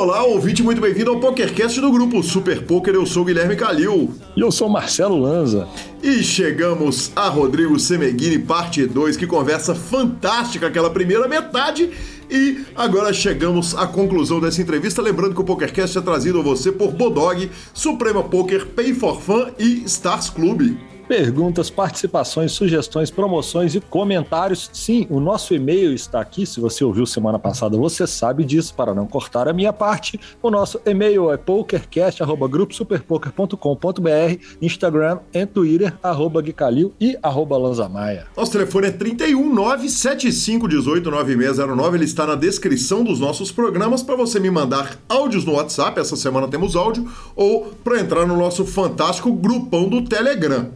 Olá, ouvinte, muito bem-vindo ao PokerCast do grupo Super Poker. Eu sou Guilherme Calil. E eu sou Marcelo Lanza. E chegamos a Rodrigo Semeghini, parte 2, que conversa fantástica aquela primeira metade. E agora chegamos à conclusão dessa entrevista. Lembrando que o PokerCast é trazido a você por Bodog, Suprema Poker, Pay for Fun e Stars Club perguntas, participações, sugestões, promoções e comentários. Sim, o nosso e-mail está aqui. Se você ouviu semana passada, você sabe disso. Para não cortar a minha parte, o nosso e-mail é pokercast.gruposuperpoker.com.br, Instagram e Twitter, arroba Guicalil e arroba Lanzamaia. Nosso telefone é 31 975 18 9609. Ele está na descrição dos nossos programas para você me mandar áudios no WhatsApp. Essa semana temos áudio. Ou para entrar no nosso fantástico grupão do Telegram.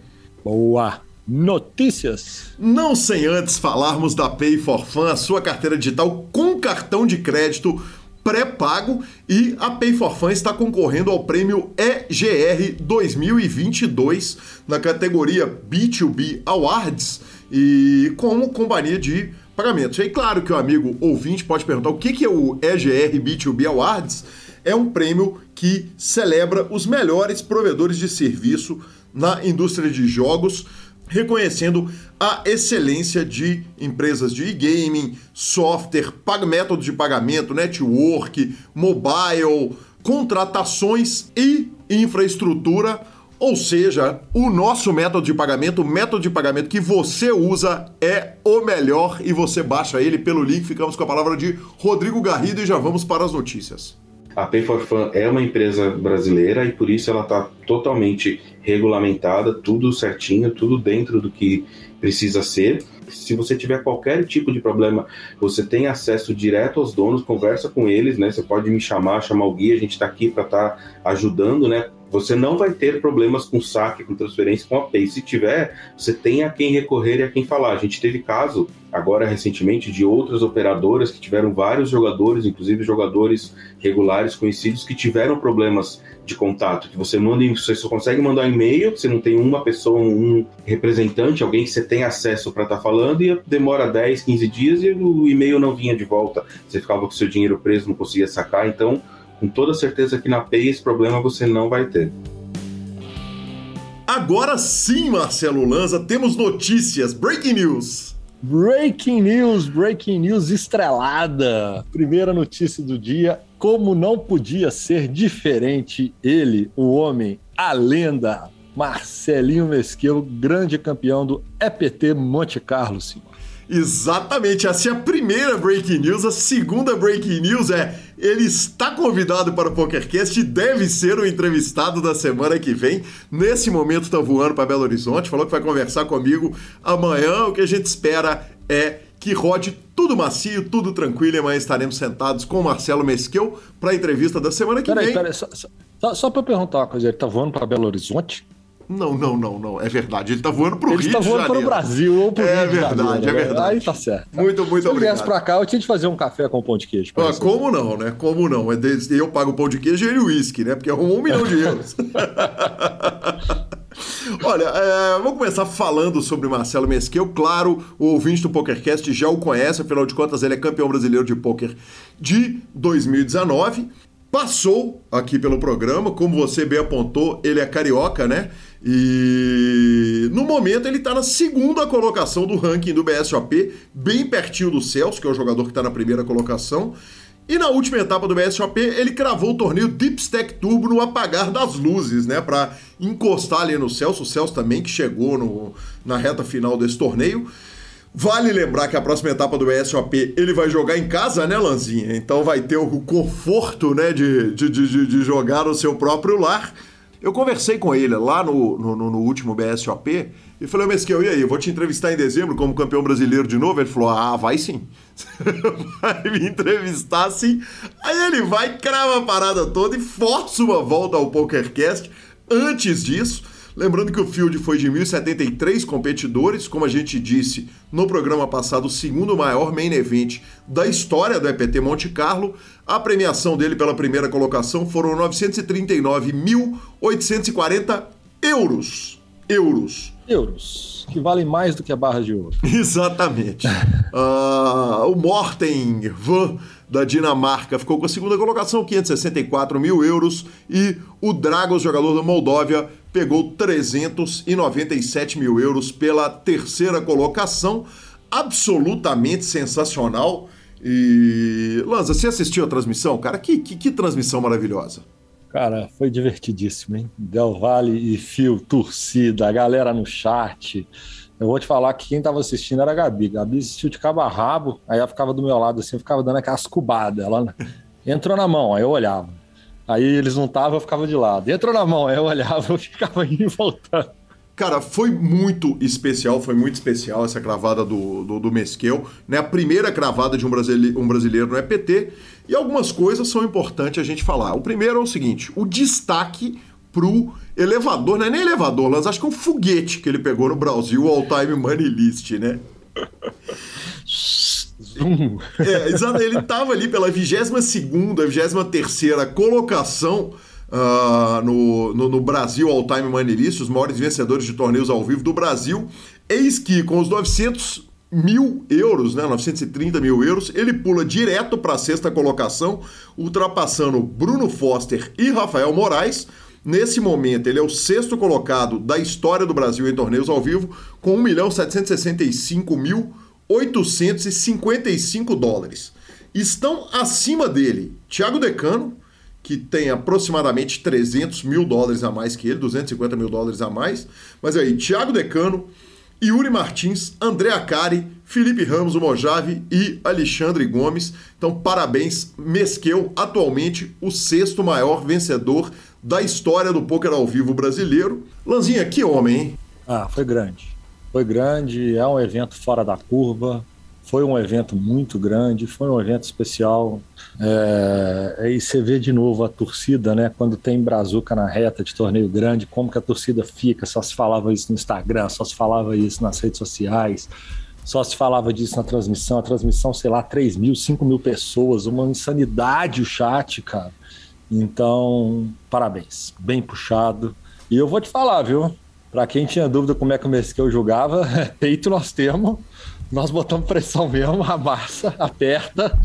Boa! Notícias. Não sem antes falarmos da Pay for Fun, a sua carteira digital com cartão de crédito pré-pago e a Pay for Fun está concorrendo ao prêmio EGR 2022 na categoria B2B Awards e como companhia de pagamentos. E claro que o amigo ouvinte pode perguntar o que é o EGR B2B Awards. É um prêmio que celebra os melhores provedores de serviço na indústria de jogos, reconhecendo a excelência de empresas de e-gaming, software, métodos de pagamento, network, mobile, contratações e infraestrutura. Ou seja, o nosso método de pagamento, o método de pagamento que você usa é o melhor e você baixa ele pelo link. Ficamos com a palavra de Rodrigo Garrido e já vamos para as notícias. A Pay for Fun é uma empresa brasileira e por isso ela está totalmente regulamentada, tudo certinho, tudo dentro do que precisa ser. Se você tiver qualquer tipo de problema, você tem acesso direto aos donos, conversa com eles, né? Você pode me chamar, chamar o guia, a gente está aqui para estar tá ajudando, né? Você não vai ter problemas com saque, com transferência, com a Pay. Se tiver, você tem a quem recorrer e a quem falar. A gente teve caso, agora recentemente, de outras operadoras que tiveram vários jogadores, inclusive jogadores regulares conhecidos, que tiveram problemas de contato. Que você manda, você só consegue mandar um e-mail, você não tem uma pessoa, um representante, alguém que você tem acesso para estar tá falando, e demora 10, 15 dias e o e-mail não vinha de volta. Você ficava com seu dinheiro preso, não conseguia sacar. Então, com toda certeza que na Pay esse problema você não vai ter. Agora sim, Marcelo Lanza, temos notícias, breaking news. Breaking news, breaking news estrelada. Primeira notícia do dia, como não podia ser diferente, ele, o homem, a lenda, Marcelinho Mesquil, grande campeão do EPT Monte Carlo, senhor. Exatamente, essa é a primeira breaking news. A segunda breaking news é ele está convidado para o PokerCast e deve ser o entrevistado da semana que vem. Nesse momento está voando para Belo Horizonte, falou que vai conversar comigo amanhã. O que a gente espera é que rode tudo macio, tudo tranquilo, e amanhã estaremos sentados com o Marcelo Mesquil para a entrevista da semana que peraí, vem. Peraí, só, só, só para perguntar uma coisa, ele está voando para Belo Horizonte? Não, não, não, não. É verdade. Ele tá voando pro ele Rio tá de voando Janeiro. pro Brasil ou pro é Rio de verdade, Janeiro. É né? verdade, Aí tá certo. Muito, muito Se eu obrigado. viesse pra cá, eu tinha de fazer um café com pão de queijo. Ah, como não, né? Como não? É de- Eu pago o pão de queijo e ele o uísque, né? Porque arrumou um milhão de euros. Olha, é, vamos começar falando sobre Marcelo Mesquil. Claro, o ouvinte do PokerCast já o conhece, afinal de contas, ele é campeão brasileiro de pôquer de 2019. Passou aqui pelo programa, como você bem apontou, ele é carioca, né? E no momento ele tá na segunda colocação do ranking do BSOP, bem pertinho do Celso, que é o jogador que tá na primeira colocação. E na última etapa do BSOP, ele cravou o torneio Deep Stack Turbo no apagar das luzes, né? Pra encostar ali no Celso. O Celso também que chegou no, na reta final desse torneio. Vale lembrar que a próxima etapa do BSOP ele vai jogar em casa, né, Lanzinha? Então vai ter o conforto, né, de, de, de, de jogar no seu próprio lar. Eu conversei com ele lá no, no, no último BSOP e falei, Mesquil, e aí, eu vou te entrevistar em dezembro como campeão brasileiro de novo? Ele falou, ah, vai sim. vai me entrevistar sim. Aí ele vai, crava a parada toda e força uma volta ao PokerCast. Antes disso, Lembrando que o field foi de 1.073 competidores, como a gente disse no programa passado, o segundo maior main event da história do EPT Monte Carlo. A premiação dele pela primeira colocação foram 939.840 euros. Euros. Euros, que valem mais do que a barra de ouro. Exatamente. uh, o Morten Van da Dinamarca, ficou com a segunda colocação, 564 mil euros. E o Dragos, jogador da Moldóvia, pegou 397 mil euros pela terceira colocação. Absolutamente sensacional. E. Lanza, você assistiu a transmissão? Cara, que, que, que transmissão maravilhosa. Cara, foi divertidíssimo, hein? Del Valle e Fio, torcida, a galera no chat. Eu vou te falar que quem tava assistindo era a Gabi. Gabi assistiu de cabo a rabo, aí ela ficava do meu lado assim, ficava dando aquelas cubadas. Ela entrou na mão, aí eu olhava. Aí eles não estavam, eu ficava de lado. Entrou na mão, aí eu olhava, eu ficava indo e voltando. Cara, foi muito especial, foi muito especial essa cravada do, do, do Mesquel, né? A primeira cravada de um brasileiro, um brasileiro no EPT. E algumas coisas são importantes a gente falar. O primeiro é o seguinte: o destaque pro elevador, não é nem elevador, mas acho que é um foguete que ele pegou no Brasil, o All Time Money List, né? é, exato, ele estava ali pela 22 segunda, 23 terceira colocação uh, no, no, no, Brasil All Time Money List, os maiores vencedores de torneios ao vivo do Brasil. Eis que com os 900 mil euros, né, 930 mil euros, ele pula direto para a sexta colocação, ultrapassando Bruno Foster e Rafael Moraes. Nesse momento, ele é o sexto colocado da história do Brasil em torneios ao vivo, com 1 milhão 765 mil 855 dólares. Estão acima dele Thiago Decano, que tem aproximadamente 300 mil dólares a mais que ele, 250 mil dólares a mais. Mas aí, Thiago Decano, Yuri Martins, André Acari, Felipe Ramos, o Mojave e Alexandre Gomes. Então, parabéns, Mesqueu, atualmente o sexto maior vencedor da história do poker ao vivo brasileiro. Lanzinha, que homem, hein? Ah, foi grande. Foi grande, é um evento fora da curva. Foi um evento muito grande, foi um evento especial. É, e você vê de novo a torcida, né? Quando tem brazuca na reta de torneio grande, como que a torcida fica? Só se falava isso no Instagram, só se falava isso nas redes sociais, só se falava disso na transmissão. A transmissão, sei lá, 3 mil, 5 mil pessoas, uma insanidade o chat, cara. Então, parabéns, bem puxado. E eu vou te falar, viu? Para quem tinha dúvida como é que o Mesquil jogava, peito nós temos nós botamos pressão mesmo, amassa, aperta.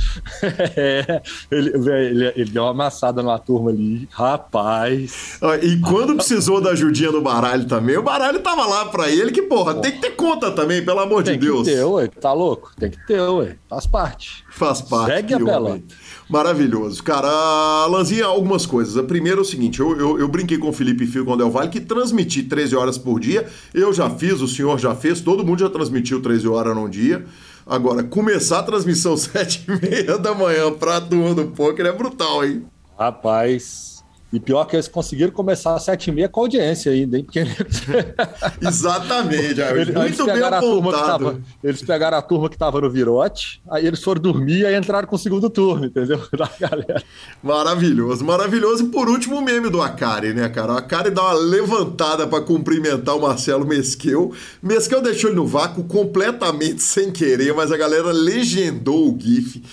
É, ele, ele, ele, deu uma amassada numa turma ali, rapaz. E quando precisou da ajudinha do baralho também, o baralho tava lá pra ele, que porra, tem que ter conta também, pelo amor tem de Deus. Tem que ter, ué, tá louco? Tem que ter, ué, faz parte. Faz parte. Segue a pelota. Maravilhoso. Cara, Lanzinha, algumas coisas. A primeira é o seguinte: eu, eu, eu brinquei com o Felipe Fio com Del Valle que transmiti 13 horas por dia. Eu já fiz, o senhor já fez, todo mundo já transmitiu 13 horas num dia. Agora, começar a transmissão 7 e meia da manhã pra turma do poker é brutal, hein? Rapaz, e pior que eles conseguiram começar às sete e meia com audiência ainda, hein? Porque... Exatamente, eles, muito bem apontado. Tava, eles pegaram a turma que estava no virote, aí eles foram dormir e entraram com o segundo turno, entendeu? Da galera. Maravilhoso, maravilhoso. E por último, o meme do Akari, né, cara? O Akari dá uma levantada para cumprimentar o Marcelo Mesquel. Mesquel deixou ele no vácuo completamente sem querer, mas a galera legendou o GIF.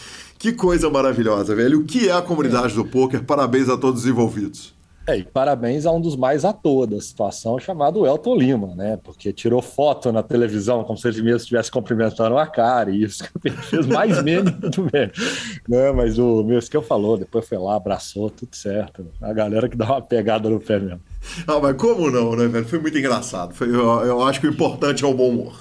Que coisa maravilhosa, velho. O que é a comunidade é. do poker? Parabéns a todos os envolvidos. É, e parabéns a um dos mais à toa da situação, chamado Elton Lima, né? Porque tirou foto na televisão como se ele mesmo estivesse cumprimentando a cara, e isso fez mais meme do meme. Né? Mas o mesmo que eu falou, depois foi lá, abraçou, tudo certo. A galera que dá uma pegada no pé mesmo. Ah, mas como não, né, velho? Foi muito engraçado. Foi, eu, eu acho que o importante é o bom humor.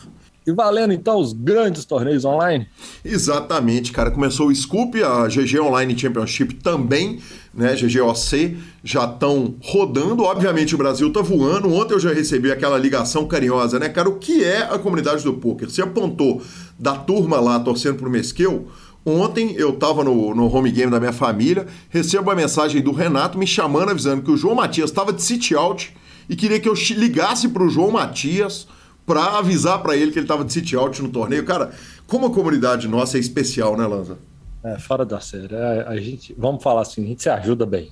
E valendo então os grandes torneios online? Exatamente, cara. Começou o Scoop, a GG Online Championship também, né? GGOC já estão rodando. Obviamente o Brasil tá voando. Ontem eu já recebi aquela ligação carinhosa, né, cara? O que é a comunidade do poker? Você apontou da turma lá torcendo pro Mesquil. Ontem eu estava no, no home game da minha família, recebo a mensagem do Renato me chamando, avisando que o João Matias estava de sit out e queria que eu ligasse para o João Matias para avisar para ele que ele estava de sit out no torneio. Cara, como a comunidade nossa é especial, né, Lanza? É, fora da série. É, a gente, vamos falar assim, a gente se ajuda bem.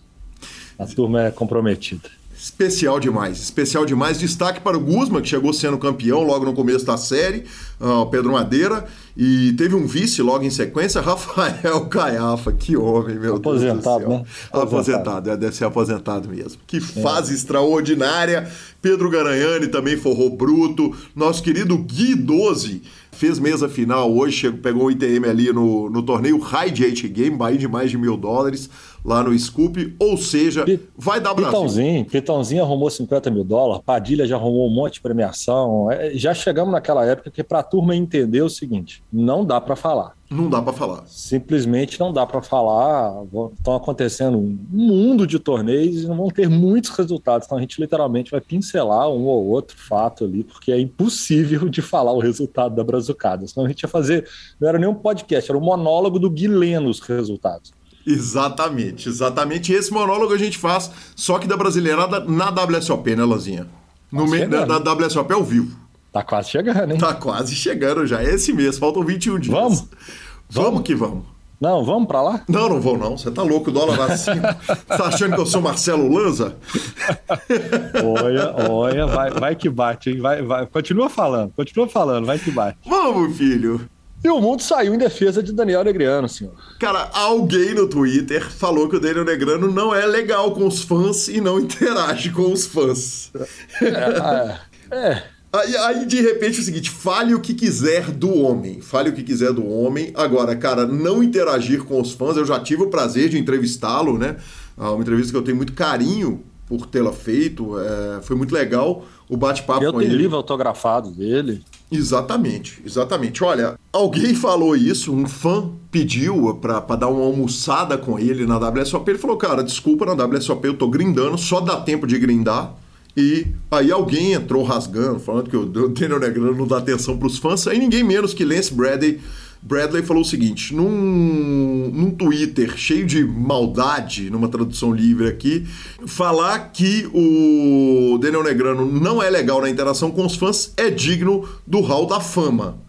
A turma é comprometida. Especial demais, especial demais. Destaque para o Guzman, que chegou sendo campeão logo no começo da série. uh, Pedro Madeira, e teve um vice logo em sequência, Rafael Caiafa. Que homem, meu aposentado, Deus do céu. Né? Aposentado, aposentado é, deve ser aposentado mesmo. Que fase é. extraordinária. Pedro Garanhani também forrou bruto. Nosso querido Gui 12 fez mesa final hoje, pegou o ITM ali no, no torneio High J Game, Bahia de mais de mil dólares lá no Scoop, ou seja, vai dar Brasil. Pitãozinho, Pitãozinho arrumou 50 mil dólares, Padilha já arrumou um monte de premiação, é, já chegamos naquela época que para a turma entender o seguinte, não dá para falar. Não dá para falar. Simplesmente não dá para falar. Estão acontecendo um mundo de torneios e não vão ter muitos resultados. Então a gente literalmente vai pincelar um ou outro fato ali, porque é impossível de falar o resultado da brazucada. Senão a gente ia fazer. Não era nem um podcast, era um monólogo do Gui lendo os resultados. Exatamente, exatamente. Esse monólogo a gente faz, só que da brasileirada na WSOP, né, Lazinha? No me... na, na WSOP ao vivo. Tá quase chegando, hein? Tá quase chegando já. É esse mês, faltam 21 dias. Vamos? Vamos que vamos. Não, vamos pra lá? Não, não vou não. Você tá louco, o dólar vai 5. tá achando que eu sou Marcelo Lanza? olha, olha, vai, vai que bate, hein? Vai, vai. Continua falando, continua falando, vai que bate. Vamos, filho. E o mundo saiu em defesa de Daniel Negreano, senhor. Cara, alguém no Twitter falou que o Daniel Negrano não é legal com os fãs e não interage com os fãs. É, é. é. Aí, aí, de repente, é o seguinte: fale o que quiser do homem. Fale o que quiser do homem. Agora, cara, não interagir com os fãs. Eu já tive o prazer de entrevistá-lo, né? Ah, uma entrevista que eu tenho muito carinho por tê-la feito. É, foi muito legal o bate-papo com ele. Eu tenho livro autografado dele. Exatamente, exatamente. Olha, alguém falou isso, um fã pediu pra dar uma almoçada com ele na WSOP. Ele falou, cara, desculpa, na WSOP eu tô grindando, só dá tempo de grindar. E aí alguém entrou rasgando, falando que o Daniel Negrano não dá atenção para os fãs. Aí ninguém menos que Lance Bradley, Bradley falou o seguinte, num, num Twitter cheio de maldade, numa tradução livre aqui, falar que o Daniel Negrano não é legal na interação com os fãs é digno do hall da fama.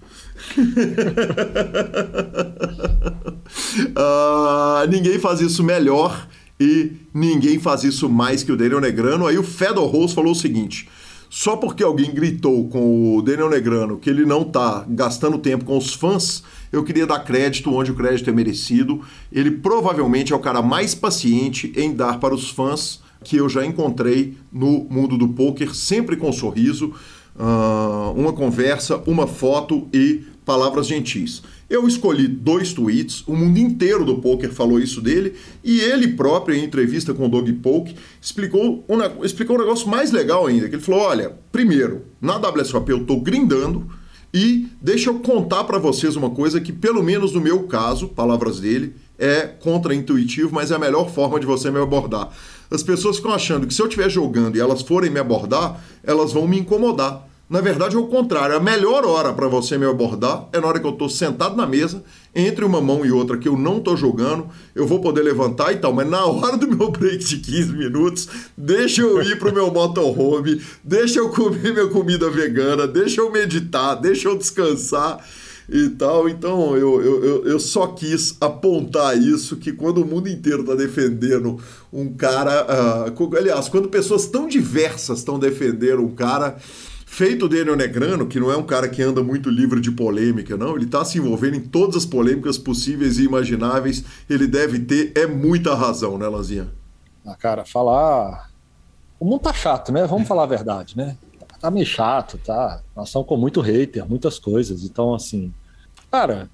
uh, ninguém faz isso melhor e ninguém faz isso mais que o Daniel Negrano. Aí o Fedor Rose falou o seguinte: só porque alguém gritou com o Daniel Negrano que ele não tá gastando tempo com os fãs, eu queria dar crédito onde o crédito é merecido. Ele provavelmente é o cara mais paciente em dar para os fãs que eu já encontrei no mundo do poker, sempre com um sorriso, uma conversa, uma foto e palavras gentis. Eu escolhi dois tweets, o mundo inteiro do poker falou isso dele, e ele próprio, em entrevista com o Dog Poke, explicou um, explicou um negócio mais legal ainda, que ele falou, olha, primeiro, na WSOP eu estou grindando, e deixa eu contar para vocês uma coisa que, pelo menos no meu caso, palavras dele, é contraintuitivo, mas é a melhor forma de você me abordar. As pessoas ficam achando que se eu estiver jogando e elas forem me abordar, elas vão me incomodar. Na verdade, é o contrário. A melhor hora para você me abordar é na hora que eu estou sentado na mesa, entre uma mão e outra que eu não estou jogando, eu vou poder levantar e tal, mas na hora do meu break de 15 minutos, deixa eu ir pro meu motorhome, deixa eu comer minha comida vegana, deixa eu meditar, deixa eu descansar e tal. Então eu, eu, eu só quis apontar isso, que quando o mundo inteiro está defendendo um cara. Uh, aliás, quando pessoas tão diversas estão defendendo um cara feito Daniel Negrano, que não é um cara que anda muito livre de polêmica, não, ele está se envolvendo em todas as polêmicas possíveis e imagináveis, ele deve ter é muita razão, né, Lazinha? Ah, cara, falar. O mundo tá chato, né? Vamos falar a verdade, né? Tá meio chato, tá? Nós estamos com muito hater, muitas coisas. Então, assim, cara,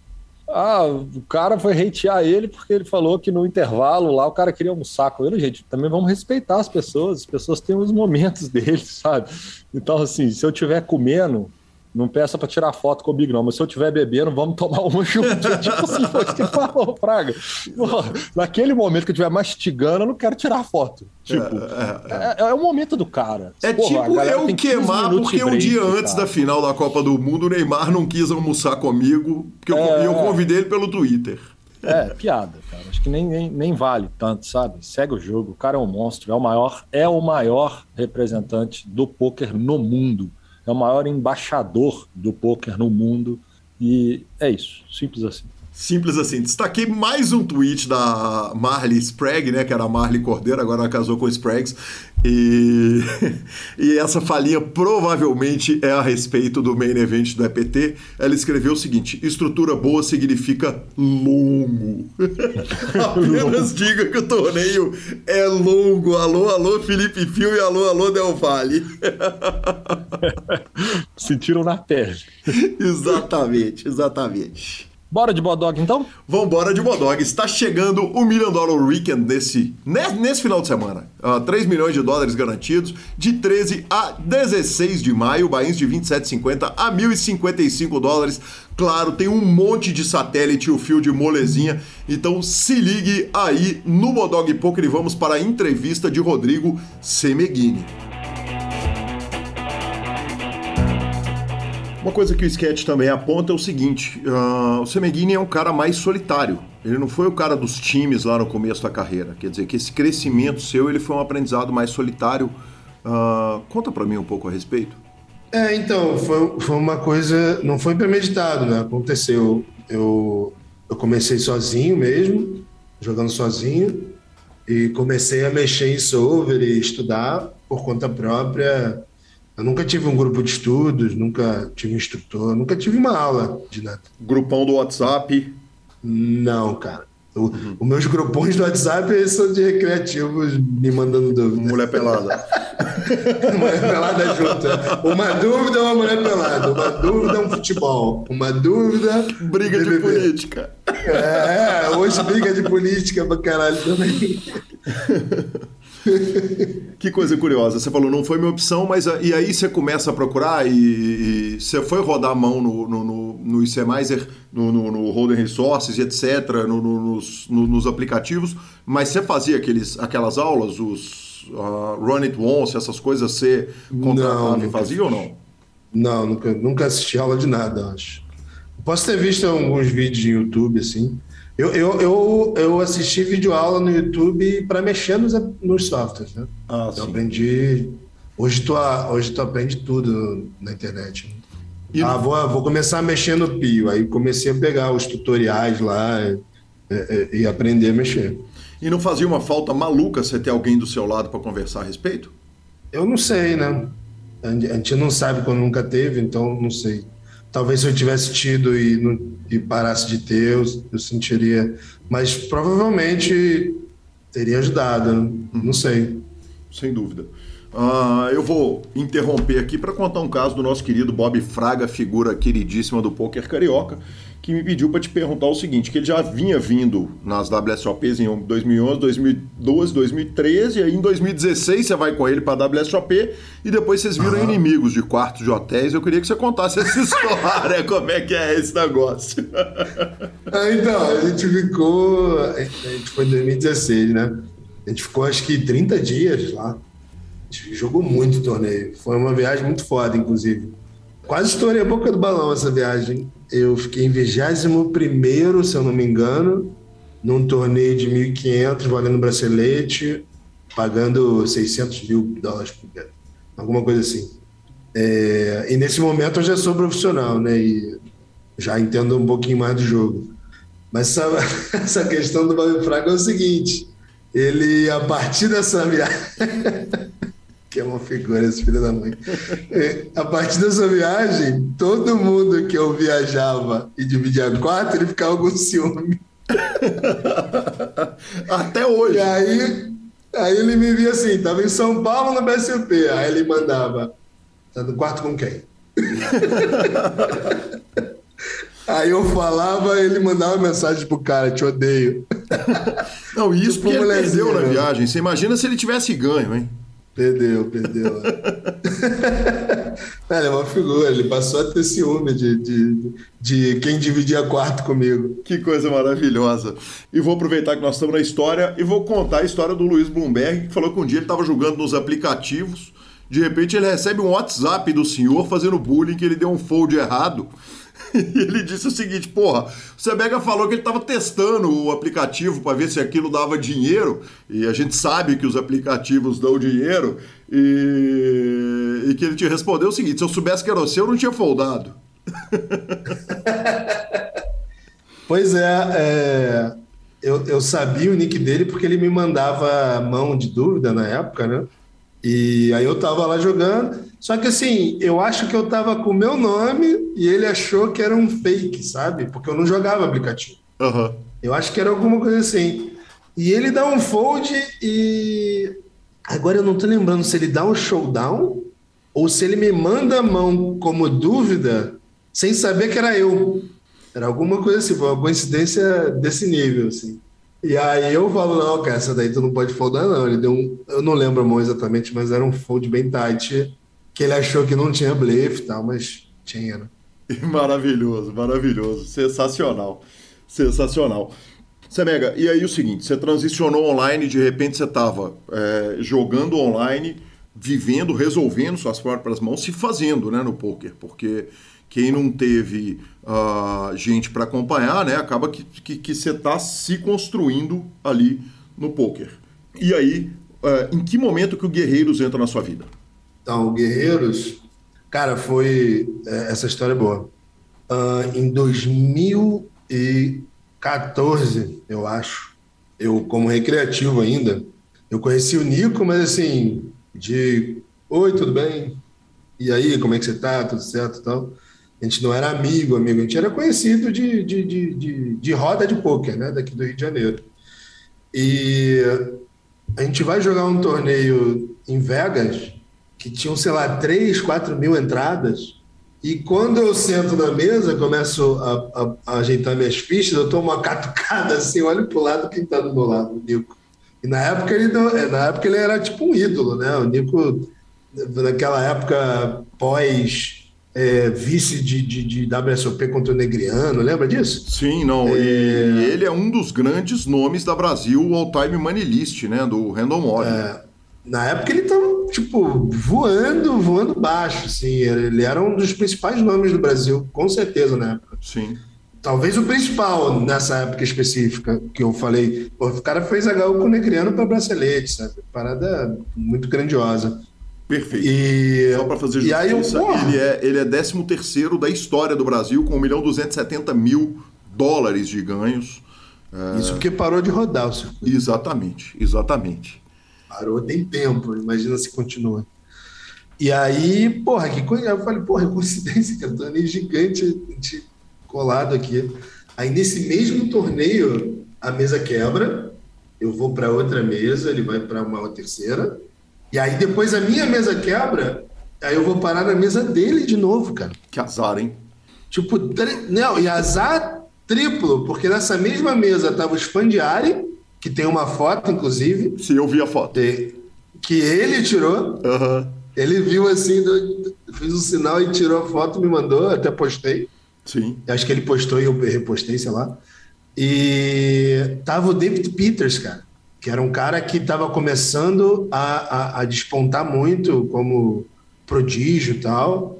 ah, o cara foi hatear ele porque ele falou que no intervalo lá o cara queria almoçar com ele. Gente, também vamos respeitar as pessoas. As pessoas têm os momentos deles, sabe? Então, assim, se eu estiver comendo, não peça para tirar foto comigo, não. Mas se eu estiver bebendo, vamos tomar uma junto. tipo assim, foi isso que falou, Praga. naquele momento que eu estiver mastigando, eu não quero tirar foto. Tipo, é, é, é, é o momento do cara. É Porra, tipo eu queimar porque um dia antes cara. da final da Copa do Mundo, o Neymar não quis almoçar comigo, porque eu, eu convidei ele pelo Twitter. É, piada, cara. Acho que nem, nem, nem, vale tanto, sabe? Segue o jogo. O cara é um monstro, é o maior, é o maior representante do poker no mundo é o maior embaixador do poker no mundo. E é isso, simples assim. Simples assim. Destaquei mais um tweet da Marley Sprague, né? Que era a Marley Cordeiro, agora ela casou com o Spraggs. E, e essa falinha provavelmente é a respeito do main event do EPT. Ela escreveu o seguinte: estrutura boa significa longo. Apenas diga que o torneio é longo. Alô, alô, Felipe Fio e alô, alô, Del Valle. Sentiram na pele. exatamente, exatamente. Bora de Bodog então? Vambora de Bodog. Está chegando o Million Dollar Weekend nesse, nesse final de semana. Uh, ah, 3 milhões de dólares garantidos, de 13 a 16 de maio, bains de 27,50 a 1.055 dólares. Claro, tem um monte de satélite, o fio de molezinha. Então se ligue aí no Bodog Poker e vamos para a entrevista de Rodrigo Semeghini. Uma coisa que o sketch também aponta é o seguinte: uh, o Semeghini é um cara mais solitário. Ele não foi o cara dos times lá no começo da carreira. Quer dizer que esse crescimento seu ele foi um aprendizado mais solitário. Uh, conta para mim um pouco a respeito. É, então foi, foi uma coisa, não foi premeditado, né? Aconteceu. Eu, eu comecei sozinho mesmo, jogando sozinho, e comecei a mexer em solver e estudar por conta própria eu nunca tive um grupo de estudos, nunca tive um instrutor, nunca tive uma aula de nada. Grupão do WhatsApp? Não, cara. O, uhum. Os meus grupões do WhatsApp são de recreativos me mandando dúvida. Mulher pelada. mulher pelada junto. Uma dúvida é uma mulher pelada. Uma dúvida é um futebol. Uma dúvida. Briga de política. É, hoje briga de política pra caralho também. que coisa curiosa. Você falou, não foi minha opção, mas e aí você começa a procurar e, e você foi rodar a mão no, no, no, no ICMizer, no, no, no Holden Resources e etc., no, no, nos, nos aplicativos, mas você fazia aqueles, aquelas aulas, os uh, Run It Once, essas coisas, você contratava não, e fazia ou não? Não, nunca, nunca assisti aula de nada, acho. Posso ter visto alguns vídeos no YouTube, assim, eu, eu, eu, eu assisti videoaula no YouTube para mexer nos, nos softwares, né? Ah, eu aprendi. Hoje tu, hoje tu aprende tudo na internet. Né? E ah, vou, vou começar a mexer no Pio. Aí comecei a pegar os tutoriais lá e, e, e aprender a mexer. E não fazia uma falta maluca você ter alguém do seu lado para conversar a respeito? Eu não sei, né? A gente não sabe quando nunca teve, então não sei. Talvez se eu tivesse tido e, e parasse de ter, eu, eu, sentiria. Mas provavelmente teria ajudado, né? não sei. Sem dúvida. Uh, eu vou interromper aqui para contar um caso do nosso querido Bob Fraga, figura queridíssima do poker carioca, que me pediu para te perguntar o seguinte, que ele já vinha vindo nas WSOPs em 2011, 2012, 2013, e aí em 2016 você vai com ele para a WSOP e depois vocês viram uhum. inimigos de quartos de hotéis. Eu queria que você contasse essa história, como é que é esse negócio. ah, então, a gente ficou, a gente foi em 2016, né? A gente ficou acho que 30 dias lá. A gente jogou muito torneio. Foi uma viagem muito foda, inclusive. Quase estourei a boca do balão essa viagem. Eu fiquei em 21, se eu não me engano, num torneio de 1.500, valendo bracelete, pagando 600 mil dólares por dia. Alguma coisa assim. É, e nesse momento eu já sou profissional, né? E já entendo um pouquinho mais do jogo. Mas essa, essa questão do Bobby Fraga é o seguinte: ele, a partir dessa viagem. que é uma figura esse filho da mãe. É, a partir dessa viagem, todo mundo que eu viajava e dividia quarto, ele ficava com ciúme. Até hoje. E aí, aí ele me via assim, tava em São Paulo no BSP, aí ele mandava, tá no quarto com quem? Aí eu falava, ele mandava mensagem pro cara, te odeio. Não, isso tipo, porque ele perdeu na viagem. Você imagina se ele tivesse ganho, hein? Perdeu, perdeu. é uma figura, ele passou a ter ciúme de, de, de quem dividia quarto comigo. Que coisa maravilhosa. E vou aproveitar que nós estamos na história e vou contar a história do Luiz Bloomberg, que falou que um dia ele estava jogando nos aplicativos, de repente ele recebe um WhatsApp do senhor fazendo bullying que ele deu um fold errado. E ele disse o seguinte: porra, o Sebega falou que ele estava testando o aplicativo para ver se aquilo dava dinheiro, e a gente sabe que os aplicativos dão dinheiro, e, e que ele te respondeu o seguinte: se eu soubesse que era seu, eu não tinha foldado. Pois é, é eu, eu, sabia o nick dele porque ele me mandava mão de dúvida na época, né? E aí eu tava lá jogando. Só que assim, eu acho que eu tava com o meu nome e ele achou que era um fake, sabe? Porque eu não jogava aplicativo. Uhum. Eu acho que era alguma coisa assim. E ele dá um fold e. Agora eu não tô lembrando se ele dá um showdown ou se ele me manda a mão como dúvida sem saber que era eu. Era alguma coisa assim, foi uma coincidência desse nível, assim. E aí eu falo, não, cara, essa daí tu não pode foldar, não. Ele deu um. Eu não lembro a mão exatamente, mas era um fold bem tight, que ele achou que não tinha blefe e tal, mas tinha, né? Maravilhoso, maravilhoso. Sensacional. Sensacional. Semega, e aí o seguinte, você transicionou online, de repente você estava é, jogando online, vivendo, resolvendo suas próprias mãos, se fazendo né, no poker, porque quem não teve uh, gente para acompanhar, né, acaba que, que, que você está se construindo ali no poker. E aí, uh, em que momento que o Guerreiros entra na sua vida? Então, Guerreiros, cara, foi. É, essa história é boa. Uh, em 2014, eu acho, eu, como recreativo ainda, eu conheci o Nico, mas assim, de oi, tudo bem? E aí, como é que você tá? Tudo certo tal? A gente não era amigo, amigo, a gente era conhecido de, de, de, de, de roda de pôquer, né, daqui do Rio de Janeiro. E a gente vai jogar um torneio em Vegas que tinham, sei lá, 3, 4 mil entradas. E quando eu sento na mesa, começo a, a, a ajeitar minhas fichas, eu tomo uma catucada assim, olho pro lado quem tá do meu lado, o Nico. E na época ele, na época ele era tipo um ídolo, né? O Nico, naquela época pós é, vice de, de, de, WSOP contra o Negriano, lembra disso? Sim, não. É... E ele é um dos grandes nomes da Brasil all-time money list, né? Do Randall Moore. É, na época ele estava, tipo, voando, voando baixo, assim. Ele era um dos principais nomes do Brasil, com certeza, na época. Sim. Talvez o principal nessa época específica que eu falei. Pô, o cara fez HU com Negriano para bracelete, sabe? Parada muito grandiosa. Perfeito. E, Só para fazer justiça, aí, ele, é, ele é 13 terceiro da história do Brasil, com 1 milhão 270 mil dólares de ganhos. É, Isso porque parou de rodar o circuito. Exatamente, exatamente. Parou tem tempo, imagina se continua. E aí, porra, que coisa. Eu falei, porra, coincidência, cara, torneio gigante de colado aqui. Aí nesse mesmo torneio, a mesa quebra, eu vou para outra mesa, ele vai para uma terceira. E aí depois a minha mesa quebra, aí eu vou parar na mesa dele de novo, cara. Que azar, hein? Tipo, tri... não, e azar triplo, porque nessa mesma mesa tava o Spandiari, que tem uma foto, inclusive. Sim, eu vi a foto. Que ele tirou. Uhum. Ele viu assim, fez um sinal e tirou a foto, me mandou, até postei. Sim. Acho que ele postou e eu repostei, sei lá. E tava o David Peters, cara que era um cara que estava começando a, a, a, despontar muito como prodígio e tal.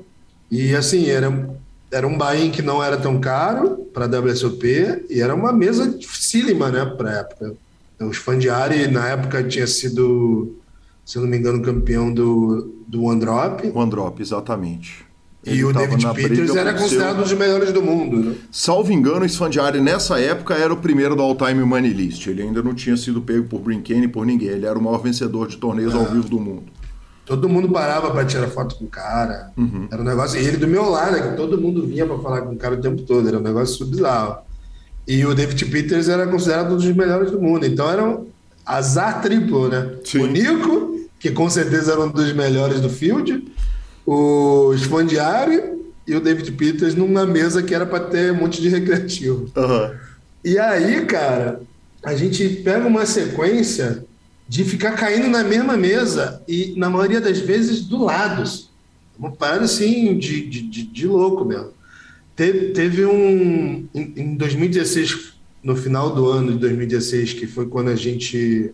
E assim, era, era um buy que não era tão caro para a WSOP e era uma mesa dificílima, né, para época. Os Fandiari, na época, tinha sido, se não me engano, campeão do, do One Drop. One Drop, exatamente. E o David Peters era considerado um dos melhores do mundo. Né? Salvo engano, o Sfandiari nessa época era o primeiro do All-Time Money List. Ele ainda não tinha sido pego por Brinkane e por ninguém. Ele era o maior vencedor de torneios ao é. vivo do mundo. Todo mundo parava para tirar foto com o cara. Uhum. Era um negócio. E ele do meu lado, né, que todo mundo vinha para falar com o cara o tempo todo. Era um negócio bizarro. E o David Peters era considerado um dos melhores do mundo. Então era um azar triplo, né? Sim. O Nico, que com certeza era um dos melhores do field o Spandiari e o David Peters numa mesa que era para ter um monte de recreativo. Uhum. E aí, cara, a gente pega uma sequência de ficar caindo na mesma mesa e, na maioria das vezes, do lado. Uma parada assim de, de, de, de louco mesmo. Teve, teve um. Em, em 2016, no final do ano de 2016, que foi quando a gente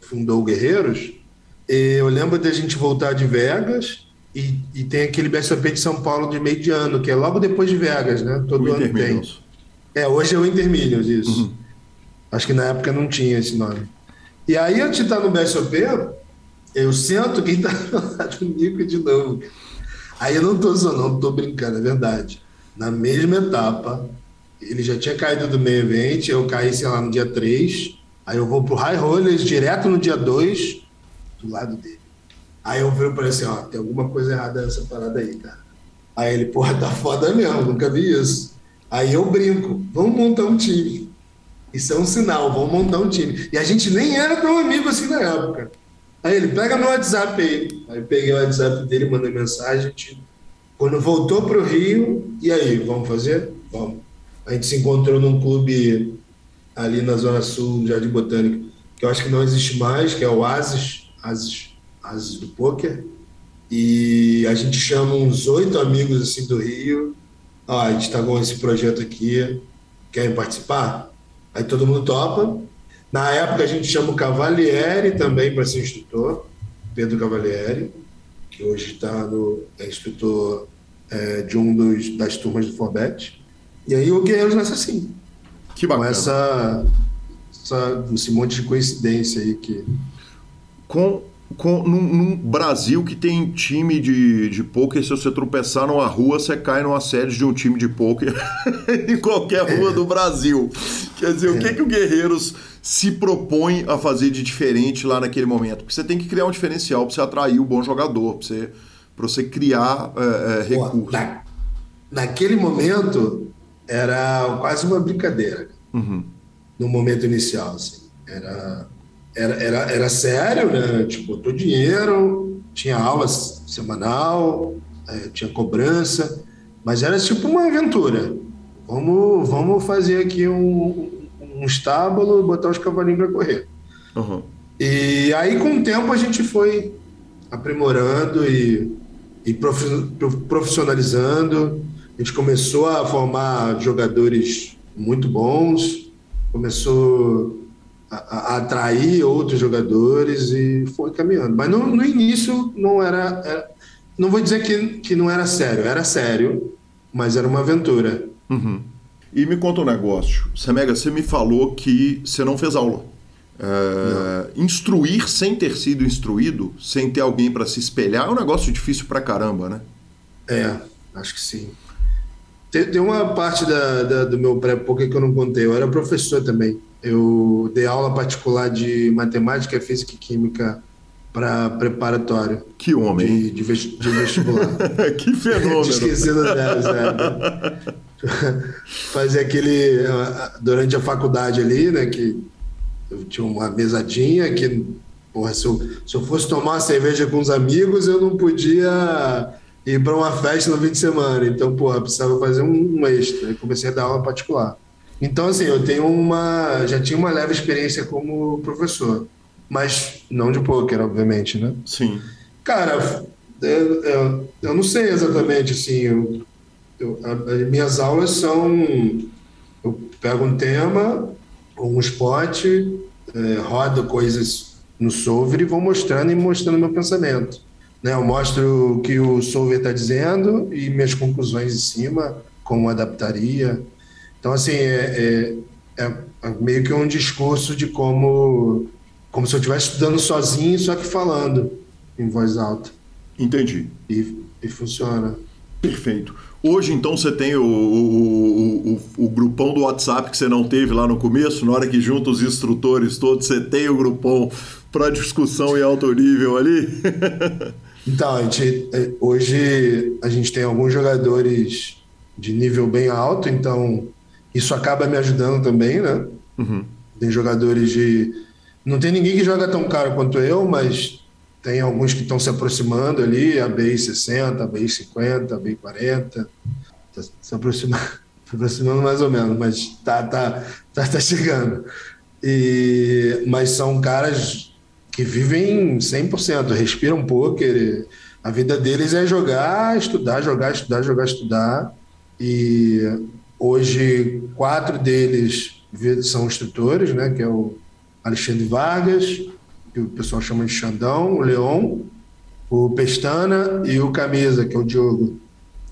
fundou o Guerreiros, eu lembro da gente voltar de Vegas e, e, tem aquele BSOP de São Paulo de meio de ano, que é logo depois de Vegas, né? Todo o ano tem. É, hoje é o Intermilhos, isso. Uhum. Acho que na época não tinha esse nome. E aí, antes de estar no BSOP, eu sento quem está do Nico de novo. Aí eu não estou zoando, não estou brincando, é verdade. Na mesma etapa, ele já tinha caído do meio evento, eu caí, sei lá, no dia 3. Aí eu vou pro High Rollers direto no dia 2, do lado dele. Aí eu viro para ele assim, ó, tem alguma coisa errada nessa parada aí, cara. Aí ele, porra, tá foda mesmo, nunca vi isso. Aí eu brinco, vamos montar um time. Isso é um sinal, vamos montar um time. E a gente nem era tão amigo assim na época. Aí ele, pega meu WhatsApp aí. Aí peguei o WhatsApp dele, mandei mensagem. Tipo, quando voltou pro Rio, e aí, vamos fazer? Vamos. A gente se encontrou num clube ali na Zona Sul, no Jardim Botânico, que eu acho que não existe mais, que é o Asis, Asis, Asis do Poker. E a gente chama uns oito amigos assim do Rio. Ó, a gente está com esse projeto aqui, querem participar? Aí todo mundo topa. Na época a gente chama o Cavalieri também para ser instrutor, Pedro Cavalieri, que hoje está no é instrutor é, de um dos, das turmas do Forbet. E aí o Guerreiros nasce assim. Que bacana. Com essa, essa, esse monte de coincidência aí que. Com, com, num, num Brasil que tem time de, de pôquer, se você tropeçar numa rua, você cai numa sede de um time de pôquer em qualquer rua do Brasil. Quer dizer, é. o que, que o Guerreiros se propõe a fazer de diferente lá naquele momento? Porque você tem que criar um diferencial para você atrair o bom jogador, para você, você criar é, é, recursos. Na, naquele momento, era quase uma brincadeira. Uhum. No momento inicial, assim. Era, era, era, era sério, né? Tipo, botou dinheiro, tinha aulas semanal, é, tinha cobrança, mas era tipo uma aventura. Vamos, vamos fazer aqui um, um estábulo, botar os cavalinhos para correr. Uhum. E aí, com o tempo, a gente foi aprimorando e, e profissionalizando a gente começou a formar jogadores muito bons, começou a, a atrair outros jogadores e foi caminhando. Mas no, no início não era, era, Não vou dizer que, que não era sério, era sério, mas era uma aventura. Uhum. E me conta um negócio. Semega, você me falou que você não fez aula. É, instruir sem ter sido instruído, sem ter alguém para se espelhar, é um negócio difícil pra caramba, né? É, acho que sim. Tem, tem uma parte da, da, do meu pré-poker que eu não contei. Eu era professor também. Eu dei aula particular de matemática, física e química para preparatório. Que homem. De, de, de vestibular. que fenômeno. Esquecido delas, é. Fazer aquele. Durante a faculdade ali, né? Que eu tinha uma mesadinha que. Porra, se eu, se eu fosse tomar uma cerveja com os amigos, eu não podia ir para uma festa no fim de semana. Então, pô, precisava fazer um, um extra. E comecei a dar aula particular. Então, assim, eu tenho uma. Já tinha uma leve experiência como professor. Mas não de pôquer, obviamente, né? Sim. Cara, eu, eu, eu não sei exatamente, assim. Eu, eu, as minhas aulas são. Eu pego um tema, um spot, é, rodo coisas no solver e vou mostrando e mostrando meu pensamento. Né? Eu mostro o que o solver está dizendo e minhas conclusões em cima, como adaptaria. Então, assim, é, é, é meio que um discurso de como, como se eu estivesse estudando sozinho, só que falando em voz alta. Entendi. E, e funciona. Perfeito. Hoje, então, você tem o, o, o, o, grupão do WhatsApp que você não teve lá no começo, na hora que junta os instrutores todos, você tem o grupão para discussão em alto nível ali? Então, a gente, é, hoje a gente tem alguns jogadores de nível bem alto, então isso acaba me ajudando também, né? Uhum. Tem jogadores de. Não tem ninguém que joga tão caro quanto eu, mas tem alguns que estão se aproximando ali, a BI 60, a BI 50, a BI 40. Tá se aproximando, se aproximando mais ou menos, mas tá, tá, tá, tá chegando. E, mas são caras que vivem 100%, respiram poker. A vida deles é jogar, estudar, jogar, estudar, jogar, estudar. E hoje, quatro deles são instrutores, né? Que é o Alexandre Vargas, que o pessoal chama de Xandão, o Leon, o Pestana e o Camisa, que é o Diogo.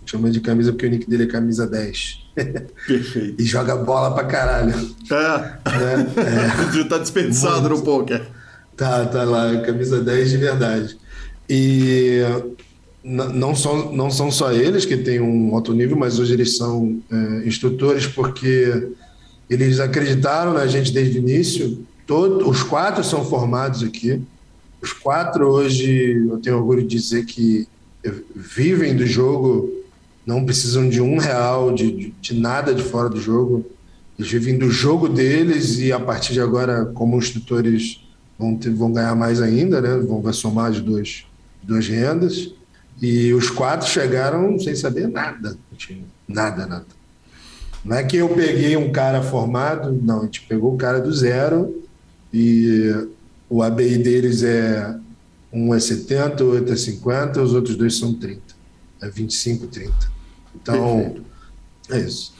Chama de camisa porque o nick dele é camisa 10. Perfeito. e joga bola pra caralho. É. Né? é. tá desperdiçado Muito. no poker. Tá, tá lá, camisa 10 de verdade. E, não são, não são só eles que têm um alto nível, mas hoje eles são é, instrutores porque eles acreditaram na gente desde o início. Todo, os quatro são formados aqui. Os quatro hoje, eu tenho orgulho de dizer que vivem do jogo, não precisam de um real, de, de nada de fora do jogo. Eles vivem do jogo deles e a partir de agora, como instrutores, vão, ter, vão ganhar mais ainda, né? Vão somar as duas, duas rendas. E os quatro chegaram sem saber nada. Nada, nada. Não é que eu peguei um cara formado, não, a gente pegou o cara do zero e o ABI deles é um é 70, o outro é 50, os outros dois são 30. É 25, 30. Então, Perfeito. é isso.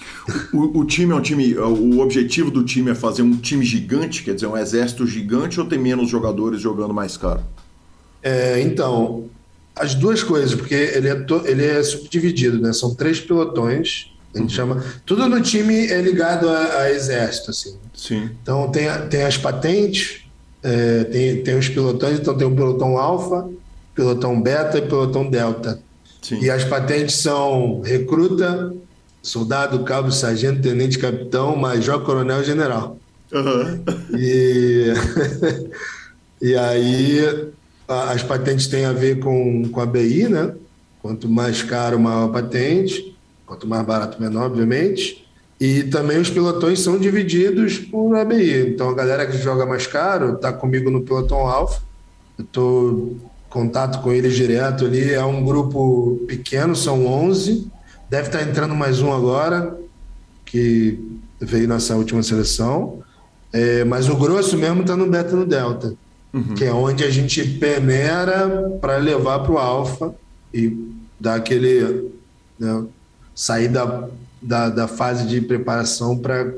O, o, time é um time. O objetivo do time é fazer um time gigante, quer dizer, um exército gigante, ou tem menos jogadores jogando mais caro? É, então, as duas coisas, porque ele é, to, ele é subdividido, né? São três pelotões. A gente uhum. chama. Tudo no time é ligado a, a exército, assim. Sim. Então tem, tem as patentes, é, tem, tem os pelotões, então tem o pelotão alfa, pelotão beta e pelotão delta. Sim. E as patentes são recruta, soldado, cabo, sargento, tenente, capitão, major, coronel, general. Uhum. E, e aí as patentes têm a ver com, com a BI, né? Quanto mais caro, maior a patente. Quanto mais barato, menor, obviamente. E também os pilotões são divididos por ABI. Então a galera que joga mais caro está comigo no pelotão alfa. Eu estou contato com eles direto ali. É um grupo pequeno, são 11. Deve estar tá entrando mais um agora, que veio nessa última seleção. É, mas o grosso mesmo está no beta no delta, uhum. que é onde a gente peneira para levar para o alfa e dar aquele. Né, sair da da, da fase de preparação para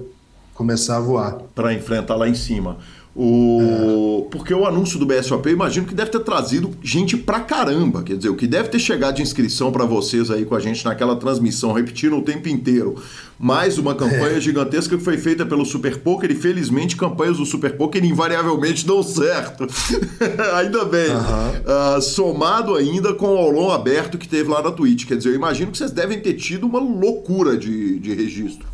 começar a voar. Para enfrentar lá em cima. O... É. Porque o anúncio do BSOP, eu imagino que deve ter trazido gente pra caramba. Quer dizer, o que deve ter chegado de inscrição para vocês aí com a gente naquela transmissão, repetindo o tempo inteiro. Mais uma campanha é. gigantesca que foi feita pelo Super Poker e felizmente campanhas do Super Poker invariavelmente dão certo. ainda bem. Uh, somado ainda com o aulão aberto que teve lá na Twitch. Quer dizer, eu imagino que vocês devem ter tido uma loucura de, de registro.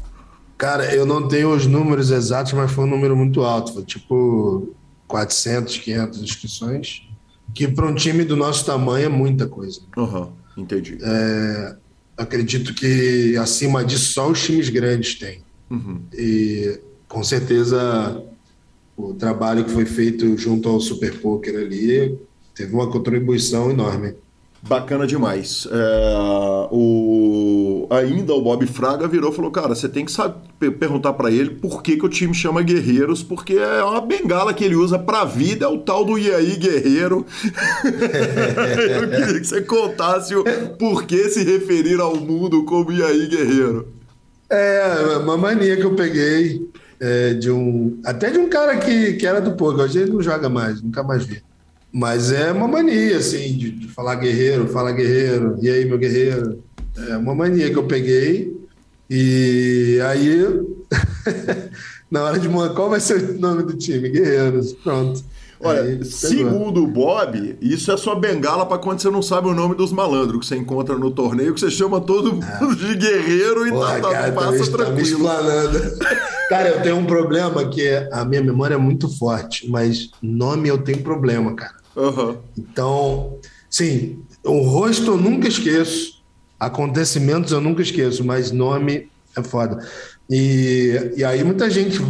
Cara, eu não tenho os números exatos, mas foi um número muito alto. Foi tipo 400, 500 inscrições. Que para um time do nosso tamanho é muita coisa. Uhum, entendi. É, acredito que acima disso só os times grandes têm. Uhum. E com certeza o trabalho que foi feito junto ao Super Poker ali teve uma contribuição enorme. Bacana demais. É, o, ainda o Bob Fraga virou e falou: Cara, você tem que saber, perguntar para ele por que, que o time chama Guerreiros, porque é uma bengala que ele usa pra vida, é o tal do Iaí Guerreiro. Eu queria que você contasse o por que se referir ao mundo como Iaí Guerreiro. É, uma mania que eu peguei é, de um. Até de um cara que, que era do poker, hoje ele não joga mais, nunca mais vi. Mas é uma mania, assim, de, de, falar guerreiro, fala guerreiro, e aí, meu guerreiro? É uma mania que eu peguei. E aí, na hora de mandar, qual vai ser o nome do time? Guerreiros, pronto. Olha, aí, segundo o Bob, isso é só bengala para quando você não sabe o nome dos malandros que você encontra no torneio, que você chama todo mundo ah. de guerreiro e Porra, tá, tá, cara, passa tá tranquilo. cara, eu tenho um problema que a minha memória é muito forte, mas nome eu tenho problema, cara. Uhum. Então, sim, o rosto eu nunca esqueço, acontecimentos eu nunca esqueço, mas nome é foda. E, e aí muita gente